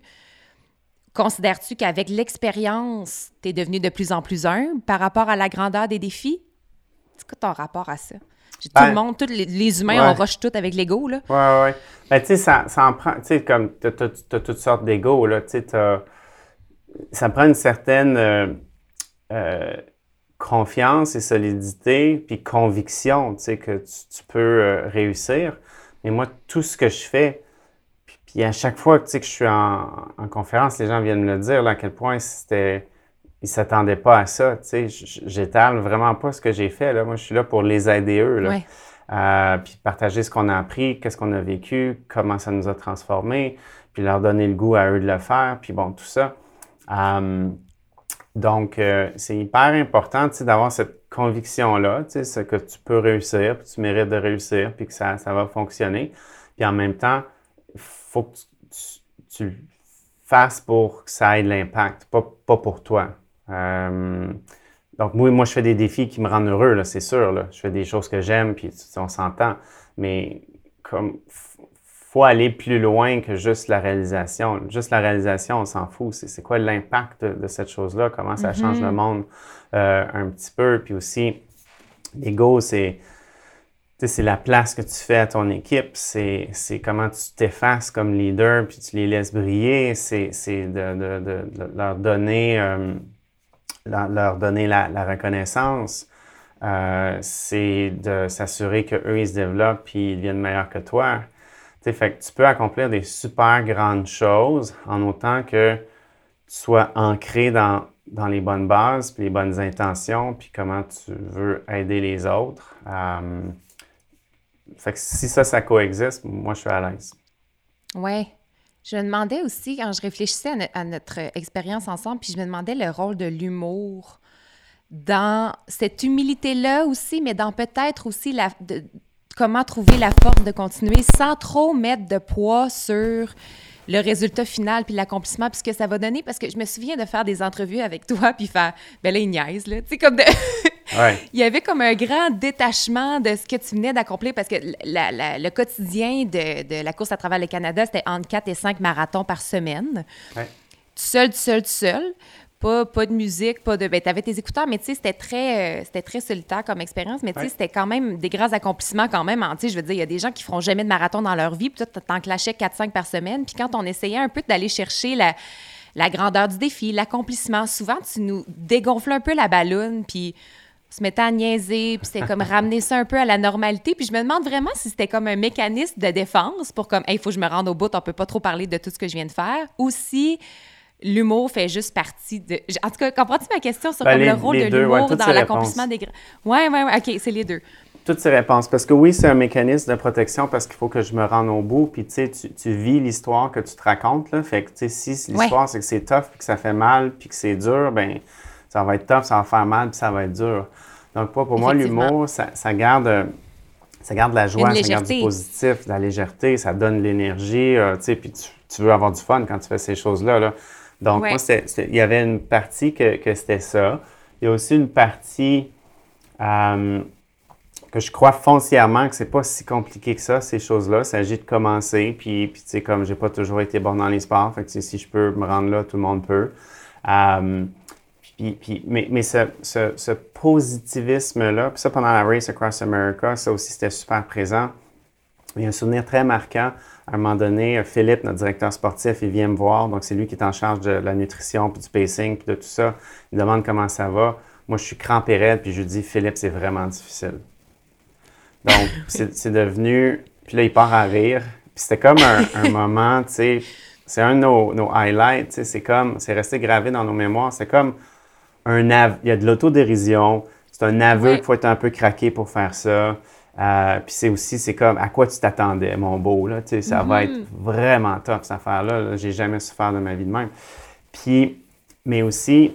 Considères-tu qu'avec l'expérience, tu es devenu de plus en plus humble par rapport à la grandeur des défis? C'est quoi ton rapport à ça? Tout le ben, monde, tous les, humains, on rush tout avec l'ego, là.
Oui, oui. Ben, tu sais, ça, ça, en prend, tu sais, comme tu as, toutes sortes d'ego, là, tu sais, ça prend une certaine euh, euh, confiance et solidité, puis conviction, tu sais, que tu, peux euh, réussir. Mais moi, tout ce que je fais, puis, à chaque fois, tu sais, que je suis en, en, conférence, les gens viennent me le dire, là, à quel point c'était ils s'attendaient pas à ça. Tu sais, j'étale vraiment pas ce que j'ai fait. Là. Moi, je suis là pour les aider eux. Là. Euh, puis partager ce qu'on a appris, qu'est-ce qu'on a vécu, comment ça nous a transformés, puis leur donner le goût à eux de le faire, puis bon, tout ça. Euh, donc, euh, c'est hyper important d'avoir cette conviction-là, que tu peux réussir, puis tu mérites de réussir, puis que ça, ça va fonctionner. Puis en même temps, il faut que tu, tu, le fasses pour que ça ait de l'impact, pas, pas pour toi. Euh, donc, moi, moi, je fais des défis qui me rendent heureux, c'est sûr. Là. Je fais des choses que j'aime, puis on s'entend. Mais comme faut aller plus loin que juste la réalisation. Juste la réalisation, on s'en fout. C'est quoi l'impact de, cette chose-là? Comment ça change le mm-hmm. monde euh, un petit peu? Puis aussi, l'ego, c'est c'est la place que tu fais à ton équipe, c'est comment tu t'effaces comme leader, puis tu les laisses briller, c'est de, de, leur donner euh, leur donner la, reconnaissance, euh, c'est de s'assurer qu'eux, ils se développent puis ils deviennent meilleurs que toi. fait que tu peux accomplir des super grandes choses en autant que tu sois ancré dans, dans les bonnes bases, puis les bonnes intentions, puis comment tu veux aider les autres. Euh, fait que si ça, ça coexiste, moi, je suis à l'aise.
Ouais. Je me demandais aussi, quand je réfléchissais à, notre expérience ensemble, puis je me demandais le rôle de l'humour dans cette humilité-là aussi, mais dans peut-être aussi la, comment trouver la force de continuer sans trop mettre de poids sur le résultat final puis l'accomplissement puis ce que ça va donner. Parce que je me souviens de faire des entrevues avec toi puis faire ben là il niaise là. Tu sais comme de il y avait comme un grand détachement de ce que tu venais d'accomplir parce que le quotidien de, la course à travers le Canada, c'était entre 4 et 5 marathons par semaine. Tout seul, tout seul, tout seul. Pas, pas de musique, pas de. Ben, t'avais tes écouteurs, mais tu sais, c'était très, euh, c'était très solitaire comme expérience, mais tu sais, c'était quand même des grands accomplissements quand même. Tu sais, je veux dire, il y a des gens qui feront jamais de marathon dans leur vie, puis toi, t'en clashais 4-5 par semaine. Puis quand on essayait un peu d'aller chercher la, la grandeur du défi, l'accomplissement, souvent, tu nous dégonfles un peu la ballonne, puis se mettait à niaiser, puis c'était comme ramener ça un peu à la normalité. Puis je me demande vraiment si c'était comme un mécanisme de défense pour comme, il faut que je me rende au bout, on peut pas trop parler de tout ce que je viens de faire, ou si l'humour fait juste partie de. En tout cas, comprends-tu ma question sur ben, le rôle de l'humour dans l'accomplissement des. Ouais, ouais, ouais, OK, c'est les deux.
Toutes ces réponses. Parce que oui, c'est un mécanisme de protection parce qu'il faut que je me rende au bout. Puis, tu sais, tu vis l'histoire que tu te racontes. Là. Fait que, tu sais, si l'histoire, c'est que c'est tough, puis que ça fait mal, puis que c'est dur, ben ça va être tough, ça va faire mal, puis ça va être dur. Donc, pour moi, l'humour, ça, garde, ça garde la joie, ça garde du positif, de la légèreté, ça donne l'énergie, euh, tu sais, puis tu, veux avoir du fun quand tu fais ces choses-là. Là. Donc, moi, il y avait une partie que, c'était ça. Il y a aussi une partie euh, que je crois foncièrement que c'est pas si compliqué que ça, ces choses-là. Il s'agit de commencer, puis, puis tu sais, comme j'ai pas toujours été bon dans les sports, fait que si je peux me rendre là, tout le monde peut. Euh, mais, ce, positivisme-là, puis ça pendant la Race Across America, ça aussi c'était super présent. Il y a un souvenir très marquant. À un moment donné, Philippe, notre directeur sportif, il vient me voir. Donc, c'est lui qui est en charge de la nutrition, puis du pacing, puis de tout ça. Il demande comment ça va. Moi, je suis crampé raide, puis je lui dis, Philippe, c'est vraiment difficile. Donc, c'est devenu. Puis là, il part à rire. Puis c'était comme un, moment, tu sais, c'est un de nos, highlights, tu sais, c'est comme, c'est resté gravé dans nos mémoires. C'est comme un. Il y a de l'autodérision. C'est un aveu qu'il faut être un peu craqué pour faire ça. Euh, puis c'est aussi, c'est comme, à quoi tu t'attendais, mon beau, là, tu sais, ça va être mm-hmm. vraiment top, cette affaire-là. J'ai jamais souffert de ma vie de même. Puis, mais aussi,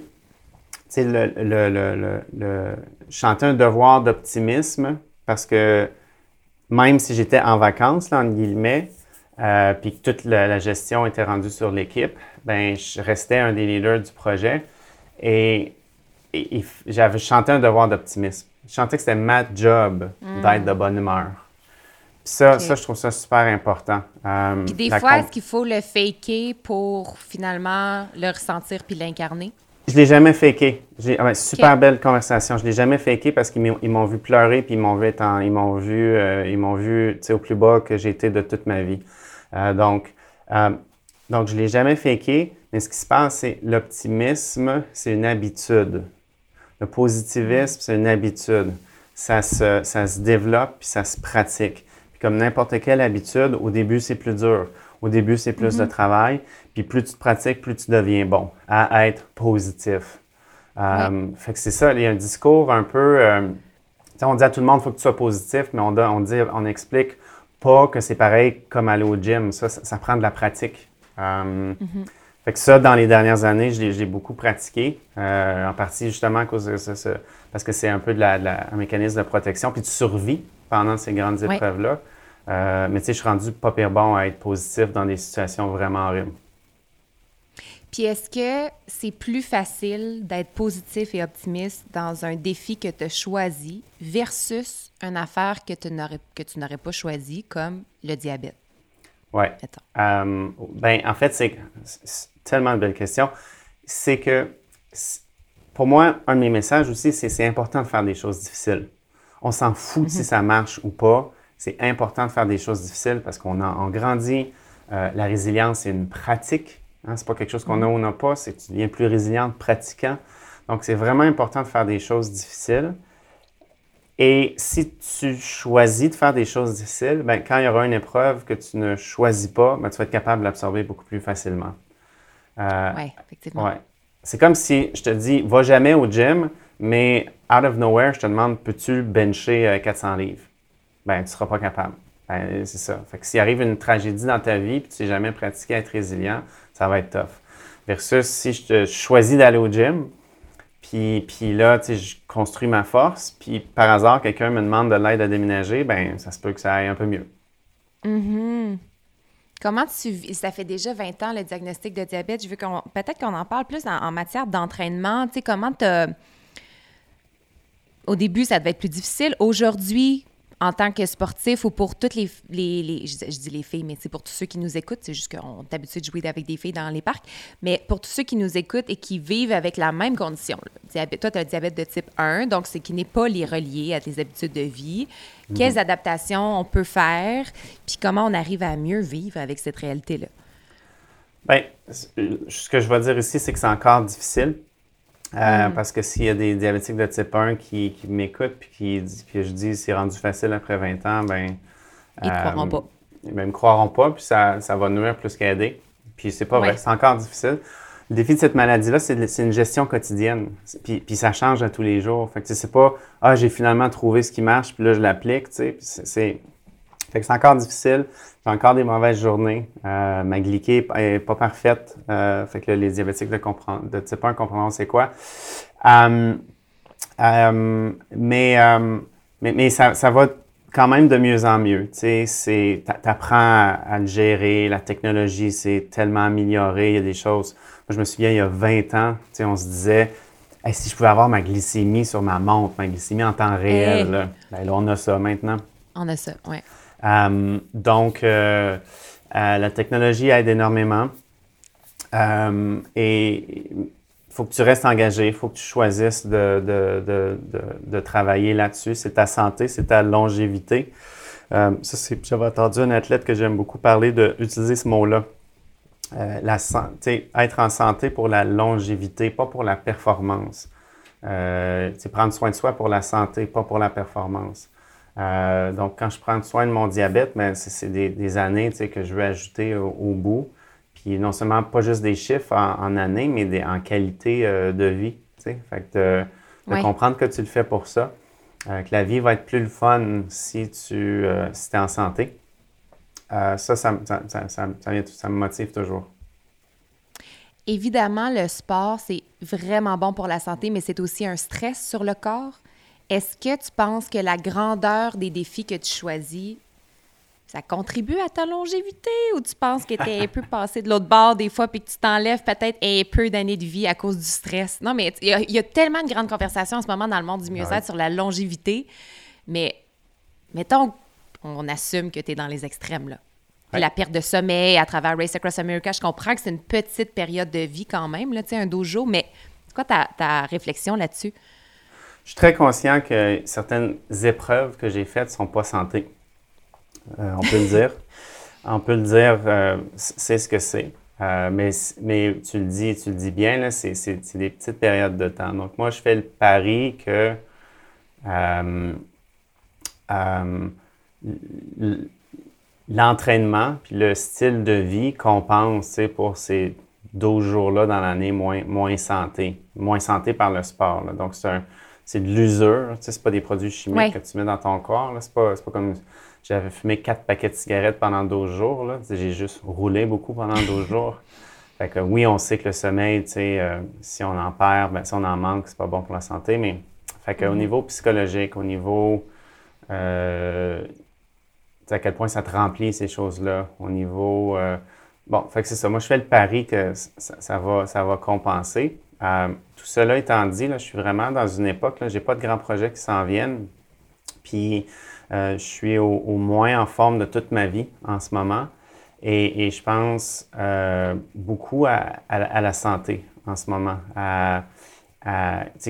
tu sais, le, le, le, le, chanter un devoir d'optimisme, parce que même si j'étais en vacances, là, en guillemets, euh, puis que toute la, gestion était rendue sur l'équipe, ben je restais un des leaders du projet et, j'avais chanté un devoir d'optimisme. Je chantais que c'était ma job mm. d'être de bonne humeur. ça, ça, je trouve ça super important.
Euh, puis des fois, est-ce qu'il faut le faker pour finalement le ressentir puis l'incarner?
Je l'ai jamais faké. Ah super belle conversation. Je l'ai jamais faké parce qu'ils m'ont vu pleurer puis ils m'ont vu ils m'ont vu, euh, ils m'ont vu, au plus bas que j'ai été de toute ma vie. Euh, donc, donc je l'ai jamais faké. Mais ce qui se passe, c'est l'optimisme, c'est une habitude. Le positivisme, c'est une habitude. Ça se, ça se développe puis ça se pratique. Puis comme n'importe quelle habitude, au début, c'est plus dur. Au début, c'est plus de mm-hmm. travail. Puis plus tu te pratiques, plus tu deviens bon à être positif. Euh, fait que c'est ça, il y a un discours un peu. Euh, on dit à tout le monde qu'il faut que tu sois positif, mais on, on, dit, on explique pas que c'est pareil comme aller au gym. Ça, ça, prend de la pratique. Euh, mm-hmm. Fait que ça, dans les dernières années, je l'ai beaucoup pratiqué, en partie justement à cause de ça, parce que c'est un peu de la, un mécanisme de protection, puis de survie pendant ces grandes épreuves-là. mais tu sais, je suis rendu pas pire bon à être positif dans des situations vraiment horribles.
Puis est-ce que c'est plus facile d'être positif et optimiste dans un défi que tu as choisi versus une affaire que tu n'aurais pas choisi, comme le diabète?
Oui. Euh, ben, en fait, c'est, tellement une belle question. C'est que, pour moi, un de mes messages aussi, c'est c'est important de faire des choses difficiles. On s'en fout si mhm. ça marche ou pas. C'est important de faire des choses difficiles parce qu'on a, on grandit. Euh, la résilience, c'est une pratique Hein, ce n'est pas quelque chose qu'on a ou n'a pas, c'est que tu deviens plus résilient pratiquant. Donc, c'est vraiment important de faire des choses difficiles. Et si tu choisis de faire des choses difficiles, ben, quand il y aura une épreuve que tu ne choisis pas, ben, tu vas être capable de l'absorber beaucoup plus facilement.
Euh, oui, effectivement. Ouais.
C'est comme si je te dis, va jamais au gym, mais out of nowhere, je te demande, peux-tu bencher 400 euh, livres? Ben, tu ne seras pas capable. Ben, c'est ça. Fait que s'il arrive une tragédie dans ta vie et tu n'as jamais pratiqué à être résilient, ça va être tough. Versus si je, choisis d'aller au gym, puis, puis là, tu sais, je construis ma force, puis par hasard, quelqu'un me demande de l'aide à déménager, ben ça se peut que ça aille un peu mieux.
Mm-hmm. Comment tu ça fait déjà 20 ans le diagnostic de diabète, je veux qu'on peut-être qu'on en parle plus en, matière d'entraînement, tu sais comment tu au début ça devait être plus difficile, aujourd'hui en tant que sportif ou pour toutes les, les, je, dis les filles, mais c'est pour tous ceux qui nous écoutent, c'est juste qu'on est habitué de jouer avec des filles dans les parcs, mais pour tous ceux qui nous écoutent et qui vivent avec la même condition. Toi, tu as le diabète de type 1, donc c'est qui n'est pas les relié à tes habitudes de vie. Mhm. Quelles adaptations on peut faire, puis comment on arrive à mieux vivre avec cette réalité-là?
Bien, ce que je vais dire ici, c'est que c'est encore difficile euh, mm. Parce que s'il y a des diabétiques de type 1 qui, m'écoutent puis qui, que je dis c'est rendu facile après 20 ans, ben
ils ne croiront pas.
Ben, ils me croiront pas, puis ça, ça va nuire plus qu'aider. Puis c'est pas vrai, c'est encore difficile. Le défi de cette maladie-là, c'est une gestion quotidienne. Puis, puis, ça change à tous les jours. Fait que c'est pas Ah, j'ai finalement trouvé ce qui marche, puis là, je l'applique. C'est fait que c'est encore difficile. J'ai encore des mauvaises journées. Euh, ma glyquée n'est pas parfaite. Euh, fait que les diabétiques de, de type 1 comprendront c'est quoi. Euh, mais mais, mais ça, ça, va quand même de mieux en mieux. Tu apprends à, le gérer. La technologie s'est tellement améliorée. Il y a des choses. Moi, je me souviens, il y a 20 ans, on se disait si je pouvais avoir ma glycémie sur ma montre, ma glycémie en temps réel, là, ben là, on a ça maintenant.
On a ça, oui.
Euh, donc, euh, euh, la technologie aide énormément. et il faut que tu restes engagé, il faut que tu choisisses de, de, de, travailler là-dessus. C'est ta santé, c'est ta longévité. Ça, j'avais entendu un athlète que j'aime beaucoup parler d'utiliser ce mot-là. Euh, la santé, être en santé pour la longévité, pas pour la performance. Euh, prendre soin de soi pour la santé, pas pour la performance. Euh, donc, quand je prends soin de mon diabète, ben, c'est des, des, années que je veux ajouter au, bout. Puis non seulement pas juste des chiffres en, années, mais des, en qualité de vie. Fait que de, comprendre que tu le fais pour ça. que la vie va être plus le fun si tu si es en santé. Euh, ça, ça, me motive toujours.
Évidemment, le sport, c'est vraiment bon pour la santé, mais c'est aussi un stress sur le corps. Est-ce que tu penses que la grandeur des défis que tu choisis, ça contribue à ta longévité? Ou tu penses que tu es un peu passé de l'autre bord des fois puis que tu t'enlèves peut-être un peu d'années de vie à cause du stress? Non, mais il y, a tellement de grandes conversations en ce moment dans le monde du mieux-être sur la longévité, mais mettons on assume que tu es dans les extrêmes. Là. La perte de sommeil à travers Race Across America, je comprends que c'est une petite période de vie quand même, là, un dojo, mais c'est quoi ta, ta réflexion là-dessus?
Je suis très conscient que certaines épreuves que j'ai faites ne sont pas santé. Euh, on peut le dire. On peut le dire, euh, c'est ce que c'est. Euh, mais, mais tu le dis, tu le dis bien, c'est des petites périodes de temps. Donc, moi, je fais le pari que l'entraînement puis le style de vie compense pour ces 12 jours-là dans l'année moins, moins santé, moins santé par le sport. Donc, c'est de l'usure. Ce n'est pas des produits chimiques que tu mets dans ton corps. Ce n'est pas, pas, comme j'avais fumé quatre paquets de cigarettes pendant 12 jours. J'ai juste roulé beaucoup pendant 12 jours. Fait que oui, on sait que le sommeil, euh, si on en perd, ben, si on en manque, c'est pas bon pour la santé. Mais fait que, au mm-hmm. niveau psychologique, au niveau euh, à quel point ça te remplit ces choses-là au niveau. Euh, bon, fait que c'est ça. Moi, je fais le pari que ça, va, ça va compenser. Euh, tout cela étant dit, là, je suis vraiment dans une époque, je n'ai pas de grands projets qui s'en viennent. Puis, je suis au, moins en forme de toute ma vie en ce moment. Et, je pense beaucoup à, la santé en ce moment. À,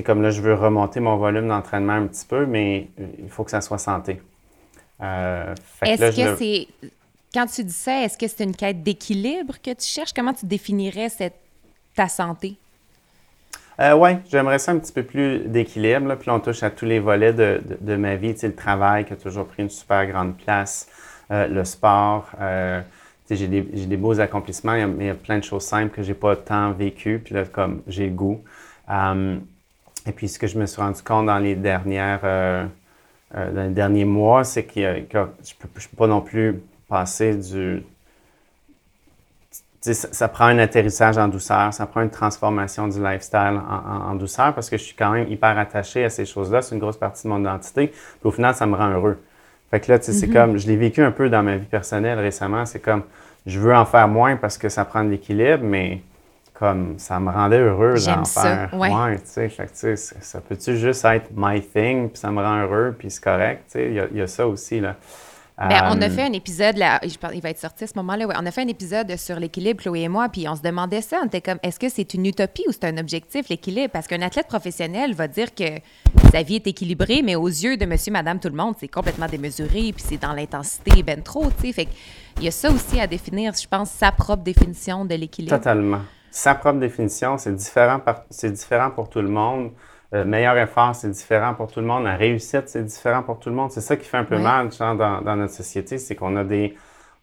comme là, je veux remonter mon volume d'entraînement un petit peu, mais il faut que ça soit santé.
Euh, est-ce que, c'est. Quand tu dis ça, est-ce que c'est une quête d'équilibre que tu cherches? Comment tu définirais cette, ta santé?
Euh, oui, j'aimerais ça un petit peu plus d'équilibre. Puis on touche à tous les volets de, ma vie. Tu le travail qui a toujours pris une super grande place, euh, le sport. Euh, j'ai des, beaux accomplissements, mais il y a plein de choses simples que j'ai pas tant vécues. Puis là, comme j'ai le goût. et puis, ce que je me suis rendu compte dans les dernières euh, dans les derniers mois, c'est que, je ne peux, pas non plus passer du. Ça, prend un atterrissage en douceur, ça prend une transformation du lifestyle en, douceur parce que je suis quand même hyper attaché à ces choses-là. C'est une grosse partie de mon identité. Puis au final, ça me rend heureux. Fait que là, c'est mm-hmm. comme, je l'ai vécu un peu dans ma vie personnelle récemment. C'est comme, je veux en faire moins parce que ça prend de l'équilibre, mais comme ça me rendait heureux d'en faire. Ouais. tu sais, fait ça peut-tu juste être my thing, puis ça me rend heureux, puis c'est correct, tu sais, il y, a ça aussi, là.
Bien, on a euh, fait un épisode, là, il va être sorti à ce moment-là, ouais. on a fait un épisode sur l'équilibre, Chloé et moi, puis on se demandait ça, on était comme, est-ce que c'est une utopie ou c'est un objectif, l'équilibre? Parce qu'un athlète professionnel va dire que sa vie est équilibrée, mais aux yeux de monsieur, madame, tout le monde, c'est complètement démesuré, puis c'est dans l'intensité ben trop, tu sais, fait qu'il y a ça aussi à définir, je pense, sa propre définition de l'équilibre.
Totalement sa propre définition, c'est différent, c'est différent pour tout le monde. Euh, meilleur effort, c'est différent pour tout le monde. La réussite, c'est différent pour tout le monde. C'est ça qui fait un peu mal dans, notre société, c'est qu'on a des,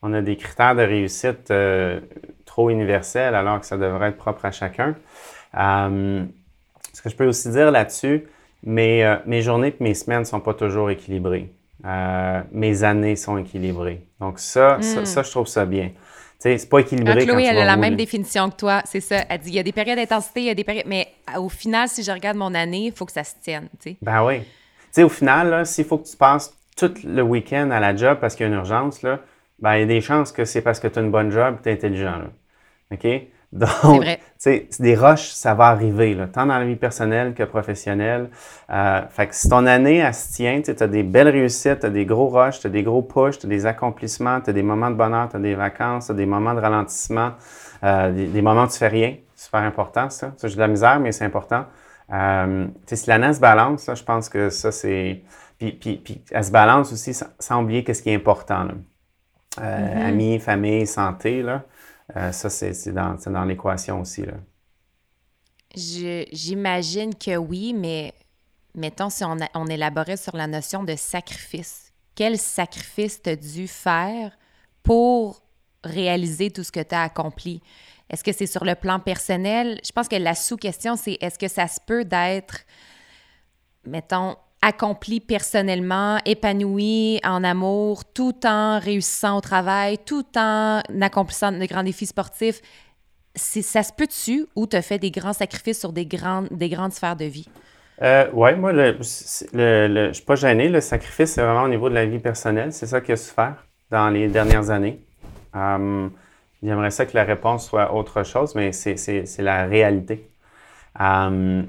on a des critères de réussite euh, trop universels alors que ça devrait être propre à chacun. Euh, ce que je peux aussi dire là-dessus, mes, mes journées et mes semaines ne sont pas toujours équilibrées. mes années sont équilibrées. Donc ça, ça, ça, je trouve ça bien c'est pas équilibré.
Chloé, elle a la même définition que toi, c'est ça. Elle dit il y a des périodes d'intensité, il y a des périodes. Mais au final, si je regarde mon année, il faut que ça se tienne. sais.
Ben oui. Tu sais, au final, s'il faut que tu passes tout le week-end à la job parce qu'il y a une urgence, là, ben, il y a des chances que c'est parce que tu as une bonne job et tu es intelligent. Là. OK? Donc, c'est des roches, ça va arriver, là, tant dans la vie personnelle que professionnelle. Euh, fait que si ton année, elle se tient, tu as des belles réussites, tu as des gros roches, tu as des gros pushs, tu as des accomplissements, tu as des moments de bonheur, tu as des vacances, tu as des moments de ralentissement, euh, des, moments où tu fais rien. Super important, ça. ça J'ai de la misère, mais c'est important. Euh, si l'année se balance, je pense que ça, c'est... puis, puis, puis, elle se balance aussi sans, oublier qu'est-ce qui est important. Là. Euh, mm-hmm. Amis, famille, santé, là. Euh, ça, c'est dans, l'équation aussi.
J'imagine que oui, mais mettons si on, élaborait sur la notion de sacrifice. Quel sacrifice t'as dû faire pour réaliser tout ce que tu as accompli? Est-ce que c'est sur le plan personnel? Je pense que la sous-question, c'est est-ce que ça se peut d'être, mettons, accompli personnellement, épanoui en amour, tout en réussissant au travail, tout en accomplissant de grands défis sportifs? Ça se peut-tu ou tu as fait des grands sacrifices sur des grandes, des grandes sphères de vie?
Euh, oui, moi, je ne suis pas gêné. Le sacrifice, c'est vraiment au niveau de la vie personnelle. C'est ça qui a souffert dans les dernières années. Hum, J'aimerais ça que la réponse soit autre chose, mais c'est la réalité.
Um,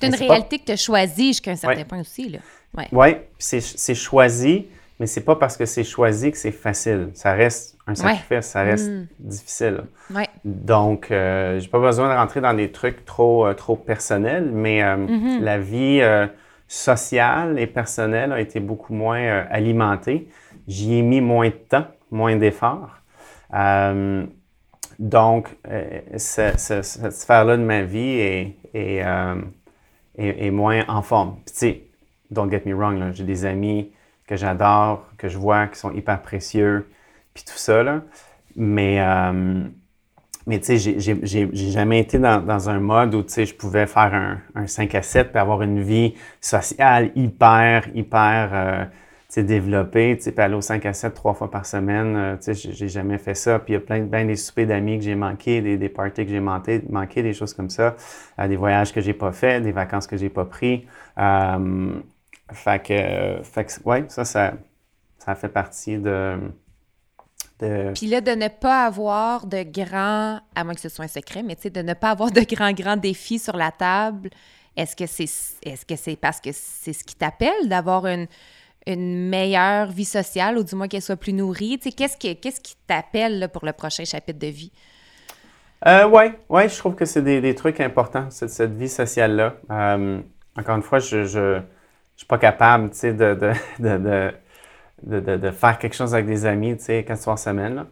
c'est une réalité que tu as choisie jusqu'à un certain point aussi. Là.
Oui, ouais, c'est choisi, mais c'est pas parce que c'est choisi que c'est facile. Ça reste un sacrifice, ça reste mm. difficile.
Ouais.
Donc, euh, j'ai pas besoin de rentrer dans des trucs trop, euh, trop personnels, mais euh, mm-hmm. la vie euh, sociale et personnelle a été beaucoup moins alimentée. J'y ai mis moins de temps, moins d'efforts. Donc, cette sphère-là de ma vie est, est, euh, moins en forme. tu sais, don't get me wrong, j'ai des amis que j'adore, que je vois, qui sont hyper précieux, puis tout ça, là. Mais, mais tu sais, j'ai jamais été dans, un mode où, tu sais, je pouvais faire un, un, 5 à 7 puis avoir une vie sociale hyper, hyper développer, puis aller au 5 à 7 trois fois par semaine, euh, sais, j'ai jamais fait ça. Puis il y a plein, ben des soupers d'amis que j'ai manqués, des, des parties que j'ai manqué, manqué, des choses comme ça, euh, des voyages que j'ai pas fait, des vacances que j'ai pas pris. Euh, fait que, fait que, ouais, ça, ça, ça fait partie de,
de... Puis là, de ne pas avoir de grands, à moins que ce soit un secret, mais tu sais, de ne pas avoir de grands, grands défis sur la table, est-ce que c'est est -ce c'est parce que c'est ce qui t'appelle d'avoir une une meilleure vie sociale ou du moins qu'elle soit plus nourrie? Qu'est-ce, qui, qui t'appelle pour le prochain chapitre de vie?
Euh, oui, ouais, je trouve que c'est des, des trucs importants, cette, cette vie sociale-là. Euh, encore une fois, je ne je, suis pas capable sais, de, de, de, de, faire quelque chose avec des amis quatre soirs semaine.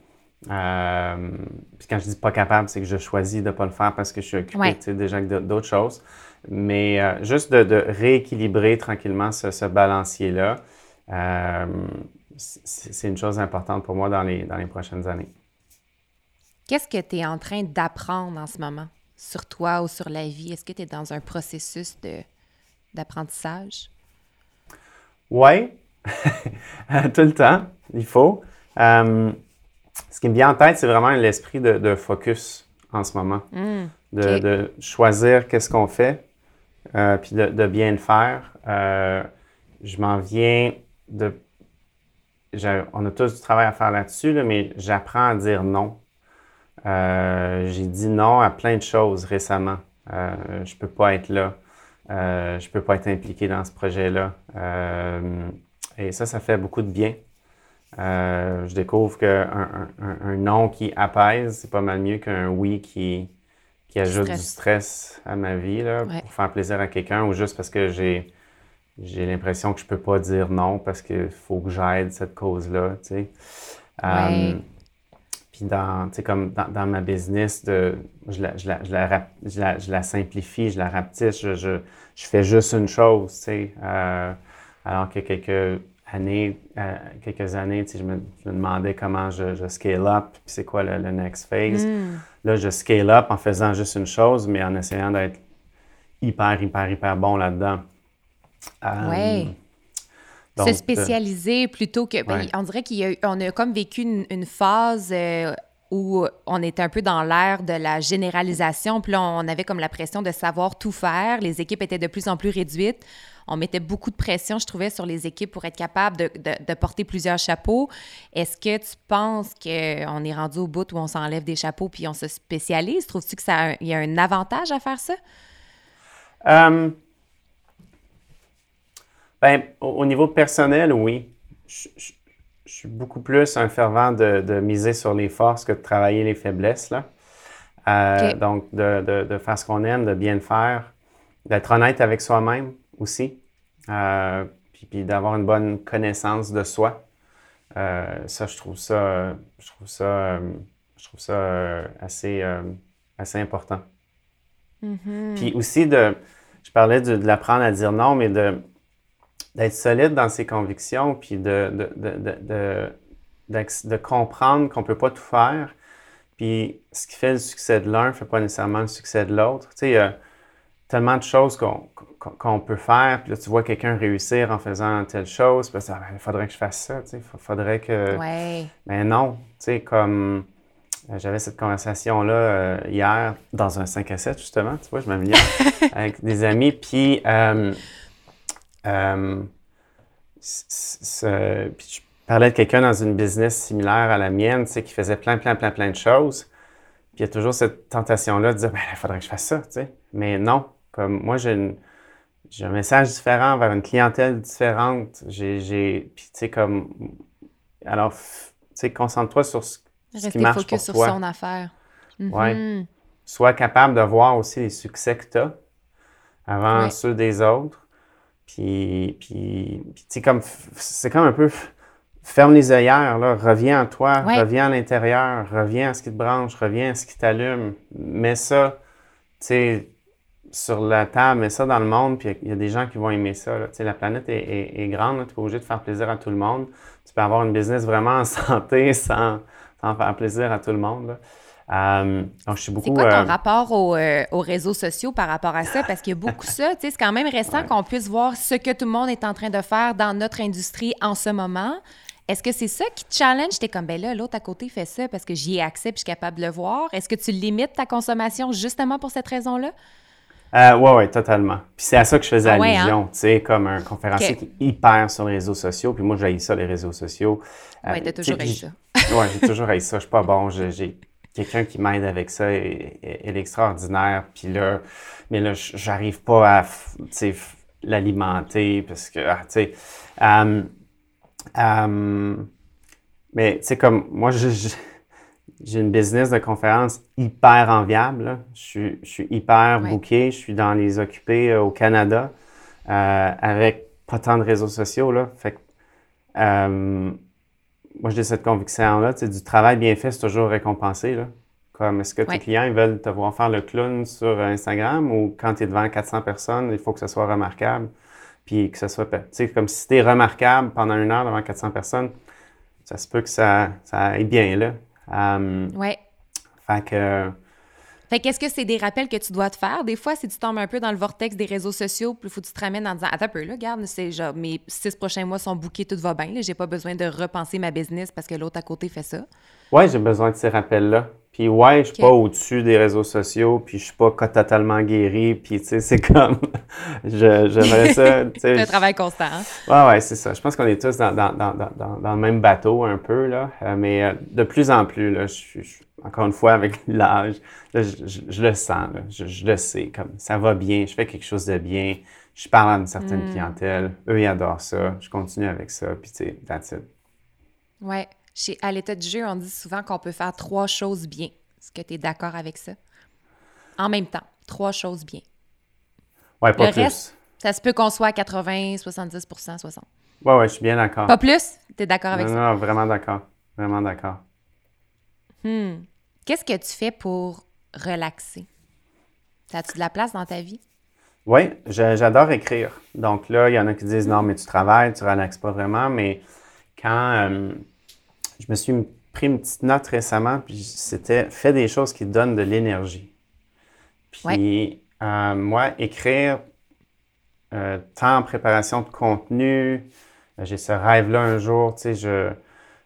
Euh, puis quand je dis pas capable, c'est que je choisis de ne pas le faire parce que je suis occupé déjà avec d'autres choses. Mais euh, juste de, rééquilibrer tranquillement ce, ce balancier-là. Euh, c'est une chose importante pour moi dans les, dans les prochaines années.
Qu'est-ce que tu es en train d'apprendre en ce moment sur toi ou sur la vie? Est-ce que tu es dans un processus d'apprentissage?
Oui, tout le temps, il faut. Euh, ce qui me vient en tête, c'est vraiment l'esprit de, focus en ce moment. Hmm, de, choisir qu'est-ce qu'on fait, euh, puis de, bien le faire. je m'en viens de. On a tous du travail à faire là-dessus, mais j'apprends à dire non. Euh, j'ai dit non à plein de choses récemment. Euh, je peux pas être là. Euh, je peux pas être impliqué dans ce projet-là. Et ça, ça fait beaucoup de bien. je découvre qu'un un, non qui apaise, c'est pas mal mieux qu'un oui qui, qui ajoute du stress à ma vie là, pour faire plaisir à quelqu'un ou juste parce que j'ai j'ai l'impression que je peux pas dire non parce qu'il faut que j'aide cette cause-là, tu sais. Euh, puis dans, comme dans, ma business, de, je, la, je, la, je, la, je, la, simplifie, je la rapetisse, je, je, fais juste une chose, tu sais. Euh, alors que quelques années, euh, quelques années, tu sais, je me, demandais comment je, scale up, puis c'est quoi le, next phase. Hmm. Là, je scale up en faisant juste une chose, mais en essayant d'être hyper, hyper, hyper bon là-dedans.
Oui. Euh, Se spécialiser plutôt que. Ben, on dirait qu'on a, a, comme vécu une, phase euh, où on était un peu dans l'ère de la généralisation. Puis là, on avait comme la pression de savoir tout faire. Les équipes étaient de plus en plus réduites. On mettait beaucoup de pression, je trouvais, sur les équipes pour être capable de, de, porter plusieurs chapeaux. Est-ce que tu penses qu'on est rendu au bout où on s'enlève des chapeaux puis on se spécialise? Trouves-tu qu'il y a un avantage à faire ça?
Euh, ben, au, niveau personnel, oui. Je, suis beaucoup plus un fervent de, miser sur les forces que de travailler les faiblesses. Là. Euh, donc, de, faire ce qu'on aime, de bien le faire, d'être honnête avec soi-même aussi. Euh, puis, puis d'avoir une bonne connaissance de soi. ça, je trouve ça, je trouve ça, je trouve ça assez, assez important.
Mm-hmm.
Puis aussi, de, je parlais de, l'apprendre à dire non, mais de, d'être solide dans ses convictions, puis de, de, de comprendre qu'on ne peut pas tout faire. Puis ce qui fait le succès de l'un ne fait pas nécessairement le succès de l'autre. Tu sais, il y a tellement de choses qu'on, peut faire, puis là, tu vois quelqu'un réussir en faisant telle chose, puis il faudrait que je fasse ça, tu sais, il faudrait que...
Ouais.
Mais non, tu sais, comme euh, j'avais cette conversation-là euh, hier dans un 5 à 7, justement, tu vois, je m'améliore, avec des amis. Puis, euh, puis je parlais de quelqu'un dans une business similaire à la mienne, tu sais, qui faisait plein, plein, plein, plein de choses. Puis il y a toujours cette tentation-là de dire, ben, il faudrait que je fasse ça, tu sais. Mais non, comme moi, j'ai, j'ai un message différent vers une clientèle différente. J'ai, puis tu sais, comme, alors, tu sais, concentre-toi sur ce
Rester focus sur son affaire.
Oui. Sois capable de voir aussi les succès que tu as avant ceux des autres. Puis, puis, puis comme, c'est comme un peu ferme les œillères, là, reviens à toi, reviens à l'intérieur, reviens à ce qui te branche, reviens à ce qui t'allume. Mets ça, tu sais, sur la table, mets ça dans le monde, puis il y a des gens qui vont aimer ça. Là. La planète est, grande, tu n'es pas obligé de faire plaisir à tout le monde. Tu peux avoir une business vraiment en santé sans, faire plaisir à tout le monde. Euh, je suis beaucoup.
C'est quoi ton
euh,
rapport euh, aux, réseaux sociaux par rapport à ça? Parce qu'il y a beaucoup ça. C'est quand même récent qu'on puisse voir ce que tout le monde est en train de faire dans notre industrie en ce moment. Est-ce que c'est ça qui te challenge? T'es comme, ben là, l'autre à côté fait ça parce que j'y ai accès et je suis capable de le voir. Est-ce que tu limites ta consommation justement pour cette raison-là?
Euh, oui, oui, totalement. Puis c'est à ça que je faisais
ah
allusion,
hein?
tu sais, comme un conférencier qui est hyper sur les réseaux sociaux. Puis moi, j'ai ça, les réseaux sociaux.
oui, t'as toujours haï ça.
oui, j'ai toujours haï ça. Je suis pas bon. J'ai quelqu'un qui m'aide avec ça est extraordinaire. Puis là, mais là, j'arrive pas à, l'alimenter parce que, ah, tu sais, mais tu sais, comme moi, j'ai une business de conférence hyper enviable. Je, suis, hyper booké. Je suis dans les occupés euh, au Canada euh, avec pas tant de réseaux sociaux. Là. Fait euh, moi, j'ai cette conviction-là. Du travail bien fait, c'est toujours récompensé. Là. Comme est-ce que tes clients ils veulent te voir faire le clown sur Instagram ou quand tu es devant 400 personnes, il faut que ce soit remarquable? Puis que ce soit. Tu sais, comme si tu es remarquable pendant une heure devant 400 personnes, ça se peut que ça, ça aille bien là.
Euh, ouais.
Fait que.
Fait qu'est-ce que c'est des rappels que tu dois te faire? Des fois, si tu tombes un peu dans le vortex des réseaux sociaux, il faut que tu te ramènes en disant Attends un peu, là, regarde, c'est genre mes six prochains mois sont bookés, tout va bien. J'ai pas besoin de repenser ma business parce que l'autre à côté fait ça.
Oui, j'ai besoin de ces rappels-là. Puis ouais, je suis pas au-dessus des réseaux sociaux, puis je suis pas totalement guéri, puis tu sais, c'est comme, j'aimerais ça, sais.
un travail constant. Hein?
Ouais, ouais, c'est ça. Je pense qu'on est tous dans, dans, dans, dans, le même bateau un peu, là, euh, mais euh, de plus en plus, là, je suis, encore une fois, avec l'âge, je, le sens, là, je, le sais, comme, ça va bien, je fais quelque chose de bien, je parle à une certaine hmm. clientèle, eux, ils adorent ça, je continue avec ça, puis tu sais, that's it.
Ouais. Chez, à l'état du jeu, on dit souvent qu'on peut faire trois choses bien. Est-ce que tu es d'accord avec ça? En même temps, trois choses bien.
Oui, pas
Le
plus.
Reste, ça se peut qu'on soit à 80, 70% 60
Oui, oui, je suis bien d'accord.
Pas plus? Tu es d'accord avec
ça?
Non,
vraiment d'accord. Vraiment d'accord.
Hmm. Qu'est-ce que tu fais pour relaxer? As-tu de la place dans ta vie?
Oui, j'adore écrire. Donc là, il y en a qui disent non, mais tu travailles, tu relaxes pas vraiment. Mais quand, euh, je me suis pris une petite note récemment, puis c'était fais des choses qui donnent de l'énergie. Puis euh, moi, écrire, euh, tant en préparation de contenu, j'ai ce rêve-là un jour, tu sais, je,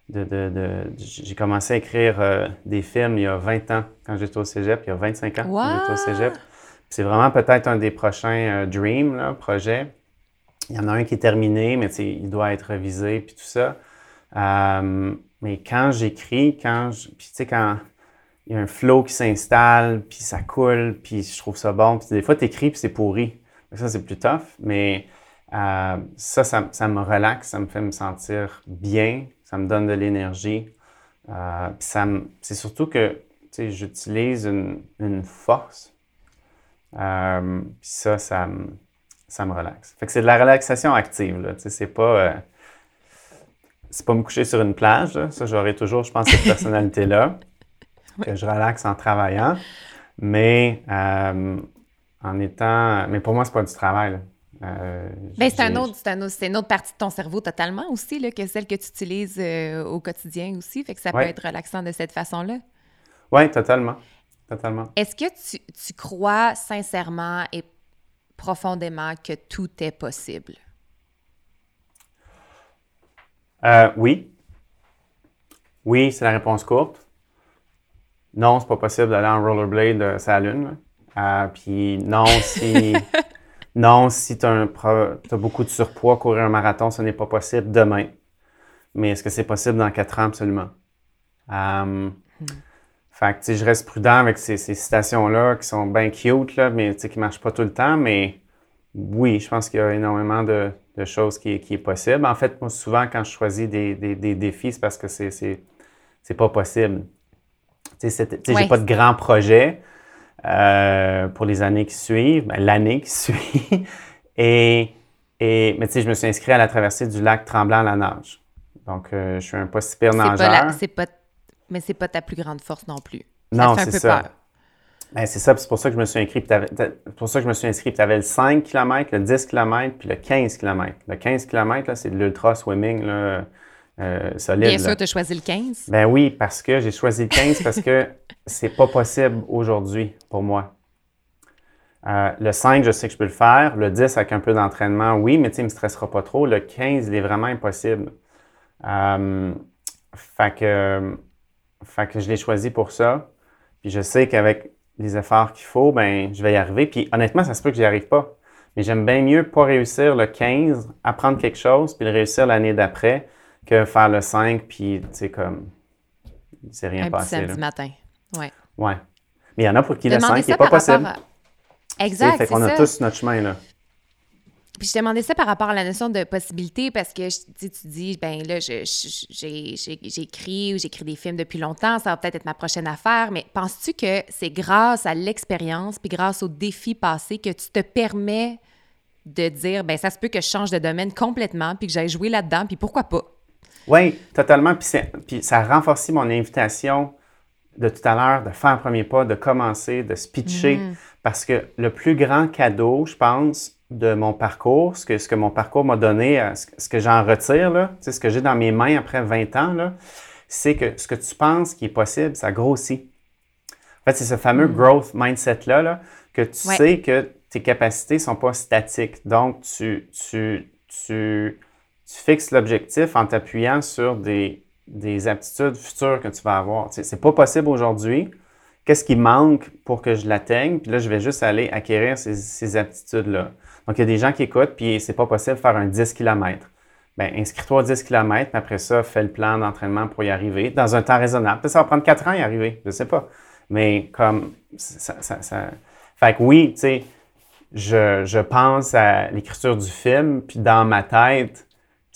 de, j'ai commencé à écrire des films il y a 20 ans, quand j'étais au cégep, il y a 25 ans, quand j'étais au cégep. C'est vraiment peut-être un des prochains dreams, là, projets. Il y en a un qui est terminé, mais il doit être révisé, puis tout ça. Mais quand j'écris, quand je, puis tu sais, quand il y a un flow qui s'installe, puis ça coule, puis je trouve ça bon. Puis des fois, tu écris, puis c'est pourri. Ça, c'est plus tough. Mais euh, ça, ça, me relaxe, ça me fait me sentir bien, ça me donne de l'énergie. Euh, c'est surtout que j'utilise une, force. Euh, puis ça, ça, ça me relaxe. Fait que c'est de la relaxation active, c'est pas... euh, c'est pas me coucher sur une plage, là. Ça, j'aurai toujours, je pense, cette personnalité-là. Que je relaxe en travaillant. Mais en étant... Mais pour moi, c'est pas du travail, là. Euh,
Ben, c'est un autre, c'est un autre- une autre partie de ton cerveau totalement aussi, là, que celle que tu utilises euh, au quotidien aussi. Fait que ça
Ouais.
peut être relaxant de cette façon-là.
Oui, totalement. Totalement.
Est-ce que tu, tu crois sincèrement et profondément que tout est possible?
Euh, oui. Oui, c'est la réponse courte. Non, c'est pas possible d'aller en rollerblade euh, sur la Lune. Euh, Puis non, si, non, si tu as, beaucoup de surpoids, courir un marathon, ce n'est pas possible demain. Mais est-ce que c'est possible dans quatre ans? Absolument. Euh, Fait que, je reste prudent avec ces, ces citations-là qui sont bien cute, là, mais qui ne marchent pas tout le temps. Mais oui, je pense qu'il y a énormément de, de choses qui, qui est possible. En fait, moi, souvent, quand je choisis des, des- des défis, c'est parce que c'est, c'est, pas possible. Tu sais, j'ai
Ouais.
pas de grands projets euh, pour les années qui suivent, ben, l'année qui suit. et, et, mais tu sais, je me suis inscrit à la traversée du lac Tremblant à la nage. Donc, euh, je suis un pas si pire nageur.
pas la- pas, mais c'est pas ta plus grande force non plus.
Non,
ça un
c'est ça.
peur.
Ben, c'est ça, c'est pour ça que je me suis inscrit. C'est pour ça que je me suis inscrit. Tu avais le 5 km, le 10 km, puis le 15 km. Le 15 km, c'est de l'ultra swimming là, euh, solide.
Bien sûr, tu as choisi le 15.
Ben oui, parce que j'ai choisi le 15 parce que c'est pas possible aujourd'hui pour moi. Euh, le 5, je sais que je peux le faire. Le 10, avec un peu d'entraînement, oui, mais tu sais, il me stressera pas trop. Le 15, il est vraiment impossible. Euh, fait que, fait que je l'ai choisi pour ça. Puis je sais qu'avec les efforts qu'il faut, ben je vais y arriver. Puis honnêtement, ça se peut que j'y arrive pas. Mais j'aime bien mieux pas réussir le 15, apprendre quelque chose, puis le réussir l'année d'après, que faire le 5, puis tu sais, comme, c'est rien
un
passé.
samedi
Là.
matin. Ouais.
Ouais. Mais il y en a pour qui le
Demandez
5 n'est pas possible.
à- Exact,
Fait
c'est
qu'on a tous notre chemin, là.
Puis je demandais ça par rapport à la notion de possibilité parce que tu tu dis, ben là, j'écris ou j'écris des films depuis longtemps, ça va peut-être être ma prochaine affaire, mais penses-tu que c'est grâce à l'expérience puis grâce aux défis passés que tu te permets de dire, ben ça se peut que je change de domaine complètement puis que j'aille jouer là-dedans, puis pourquoi pas?
Oui, totalement. Puis, puis ça a renforcé mon invitation de tout à l'heure de faire un premier pas, de commencer, de se pitcher. Parce que le plus grand cadeau, je pense, de mon parcours, ce que, ce que mon parcours m'a donné, euh, ce, ce que j'en retire, là, ce que j'ai dans mes mains après 20 ans, c'est que ce que tu penses qui est possible, ça grossit. En fait, c'est ce fameux growth mindset-là, là, que tu
Ouais.
sais que tes capacités ne sont pas statiques. Donc, tu, tu, tu, tu fixes l'objectif en t'appuyant sur des, des aptitudes futures que tu vas avoir. Tu sais, c'est pas possible aujourd'hui. Qu'est-ce qui manque pour que je l'atteigne? Puis là, je vais juste aller acquérir ces, ces aptitudes-là. Donc, il y a des gens qui écoutent, puis c'est pas possible de faire un 10 km. Bien, inscris-toi à 10 km, puis après ça, fais le plan d'entraînement pour y arriver dans un temps raisonnable. Peut-être ça va prendre 4 ans à y arriver, je sais pas. Mais comme, ça, ça, ça- Fait que oui, tu sais, je, je pense à l'écriture du film, puis dans ma tête,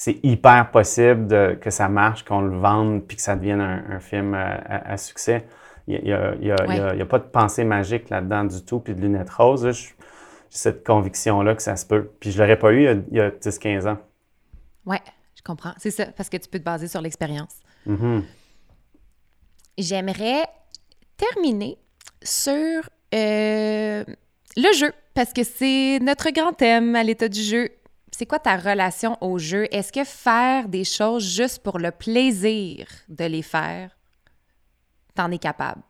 c'est hyper possible de- que ça marche, qu'on le vende, puis que ça devienne un, un film à, à- à succès. Il n'y a, pas de pensée magique là-dedans du tout, puis de lunettes roses. là. Je- J'ai cette conviction-là que ça se peut. Puis je ne l'aurais pas eu il y a, il y a 10-15 ans.
Ouais, je comprends. C'est ça, parce que tu peux te baser sur l'expérience.
Mhm.
J'aimerais terminer sur euh, le jeu, parce que c'est notre grand thème à l'état du jeu. C'est quoi ta relation au jeu? Est-ce que faire des choses juste pour le plaisir de les faire, t'en es capable?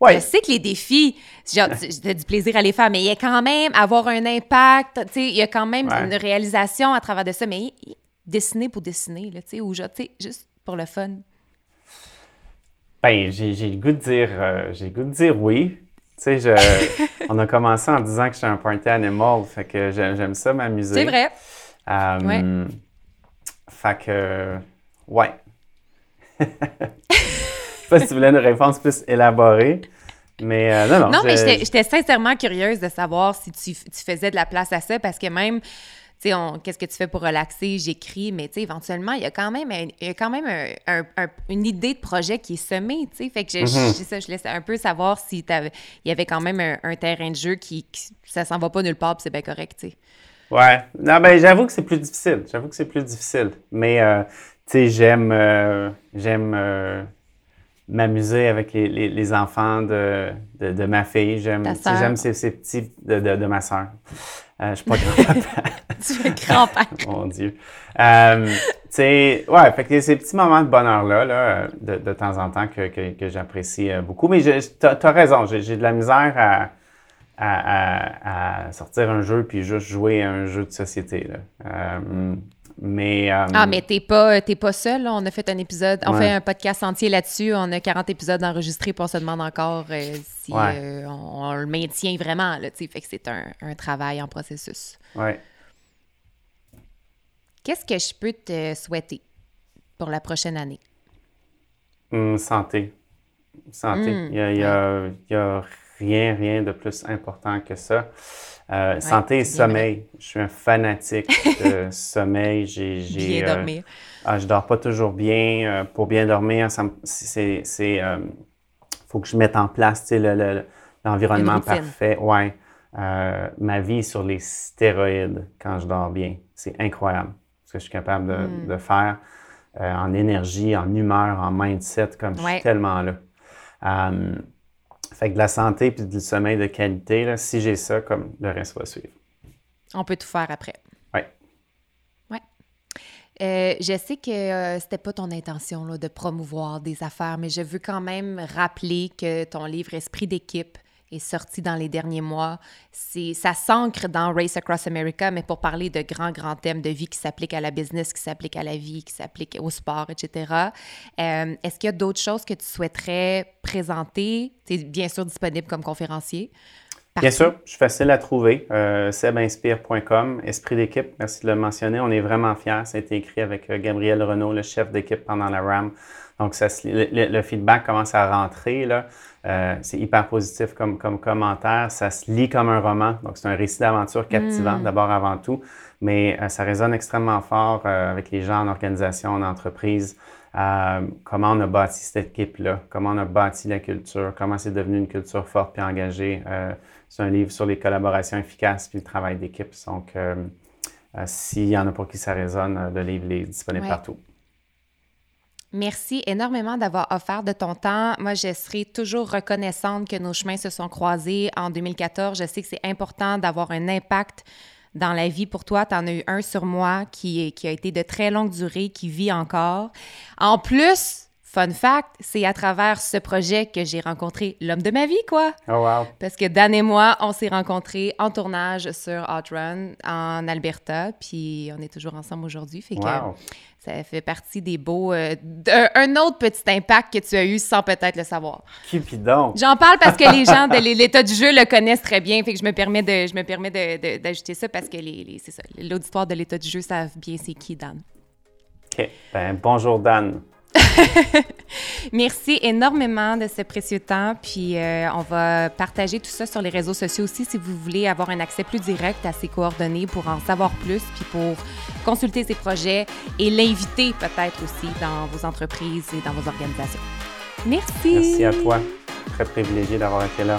Ouais.
Je sais que les défis, genre, as du plaisir à les faire, mais il y a quand même avoir un impact, tu sais, il y a quand même
Ouais.
une réalisation à travers de ça, mais dessiner pour dessiner, là, tu sais, ou genre, tu sais, juste pour le fun.
Ben, j'ai le goût de dire, euh, j'ai le goût de dire oui. Tu sais, je- on a commencé en disant que j'étais un party animal, fait que j'ai- j'aime ça m'amuser.
C'est vrai.
Euh,
Ouais.
Fait que, ouais. Je sais pas si tu voulais une réponse plus élaborée, mais euh, non, non.
Non, mais j'étais sincèrement curieuse de savoir si tu, tu faisais de la place à ça parce que même, qu'est-ce que tu fais pour relaxer? J'écris, mais tu sais, éventuellement, il y a quand même, il y a quand même un, une idée de projet qui est semée, tu sais. Fait que je, mm-hmm. ça, je laisse un peu savoir s'il y avait quand même un, terrain de jeu qui, ça s'en va pas nulle part, puis c'est bien correct, tu sais.
Ouais. Non, ben, j'avoue que c'est plus difficile. J'avoue que c'est plus difficile. Mais, euh, tu sais, j'aime, euh, j'aime euh, m'amuser avec les, les, enfants de, de, ma fille. J'aime, j'aime ces, ces, petits de, de, ma soeur. Euh, je suis pas grand-papa.
tu es grand-papa.
Mon Dieu. Euh, tu sais, ouais, fait que ces petits moments de bonheur-là, là, de, de, temps en temps, que, que, que j'apprécie euh, beaucoup. Mais tu as, raison, j'ai de la misère à, à, à, sortir un jeu puis juste jouer à un jeu de société. Là. Euh, mais,
euh, ah, mais t'es pas, pas seul. On a fait un épisode, on fait un podcast entier là-dessus. On a 40 épisodes enregistrés, puis on se demande encore euh, si euh, on, le maintient vraiment. Là, fait que c'est un, travail en processus.
Ouais.
Qu'est-ce que je peux te souhaiter pour la prochaine année?
Hum, santé. Santé. Hum, il n'y a, a, rien, rien de plus important que ça. Euh, santé et sommeil. Je suis un fanatique de sommeil. J'ai,
bien euh, dormir.
Ah, je dors pas toujours bien. Euh, pour bien dormir, c'est, c'est, faut que je mette en place le, l'environnement parfait. Ouais. ma vie est sur les stéroïdes quand je dors bien. C'est incroyable ce que je suis capable de, hmm. de faire en énergie, en humeur, en mindset, comme je suis tellement là. Fait que de la santé puis du sommeil de qualité, là, si j'ai ça, comme le reste va suivre.
On peut tout faire après.
Oui.
Oui. Euh, je sais que euh, c'était pas ton intention là, de promouvoir des affaires, mais je veux quand même rappeler que ton livre Esprit d'équipe est sorti dans les derniers mois. C'est, ça s'ancre dans Race Across America, mais pour parler de grands, grands thèmes de vie qui s'appliquent à la business, qui s'appliquent à la vie, qui s'appliquent au sport, etc. Euh, est-ce qu'il y a d'autres choses que tu souhaiterais présenter? Tu es bien sûr disponible comme conférencier?
Bien sûr, je suis facile à trouver. Euh, sebinspire.com, Esprit d'équipe, merci de le mentionner. On est vraiment fiers. Ça a été écrit avec euh, Gabriel Renault, le chef d'équipe pendant la RAM. Donc, ça, le, feedback commence à rentrer. Là. Euh, c'est hyper positif comme, comme commentaire. Ça se lit comme un roman. Donc, c'est un récit d'aventure captivant, mm. d'abord avant tout. Mais euh, ça résonne extrêmement fort euh, avec les gens en organisation, en entreprise. comment on a bâti cette équipe-là, comment on a bâti la culture, comment c'est devenu une culture forte et engagée. c'est un livre sur les collaborations efficaces puis le travail d'équipe. Donc, s'il y en a pour qui ça résonne, le livre est disponible partout.
Merci énormément d'avoir offert de ton temps. Moi, je serai toujours reconnaissante que nos chemins se sont croisés en 2014. Je sais que c'est important d'avoir un impact dans la vie pour toi. Tu en as eu un sur moi qui, qui a été de très longue durée, qui vit encore. En plus, Fun fact, c'est à travers ce projet que j'ai rencontré l'homme de ma vie, quoi.
Oh wow.
Parce que Dan et moi, on s'est rencontrés en tournage sur Outrun en Alberta, puis on est toujours ensemble aujourd'hui. Fait que ça fait partie des beaux. Euh, un autre petit impact que tu as eu sans peut-être le savoir.
Qui donc?
J'en parle parce que les gens de l'état du jeu le connaissent très bien, fait que je me permets de, je me permets d'ajouter ça parce que les, c'est ça, l'auditoire de l'état du jeu savent bien c'est qui Dan.
OK. Ben, bonjour Dan.
Merci énormément de ce précieux temps. Puis euh, on va partager tout ça sur les réseaux sociaux aussi si vous voulez avoir un accès plus direct à ses coordonnées pour en savoir plus, puis pour consulter ses projets et l'inviter peut-être aussi dans vos entreprises et dans vos organisations. Merci.
Merci à toi. Très privilégié d'avoir été là.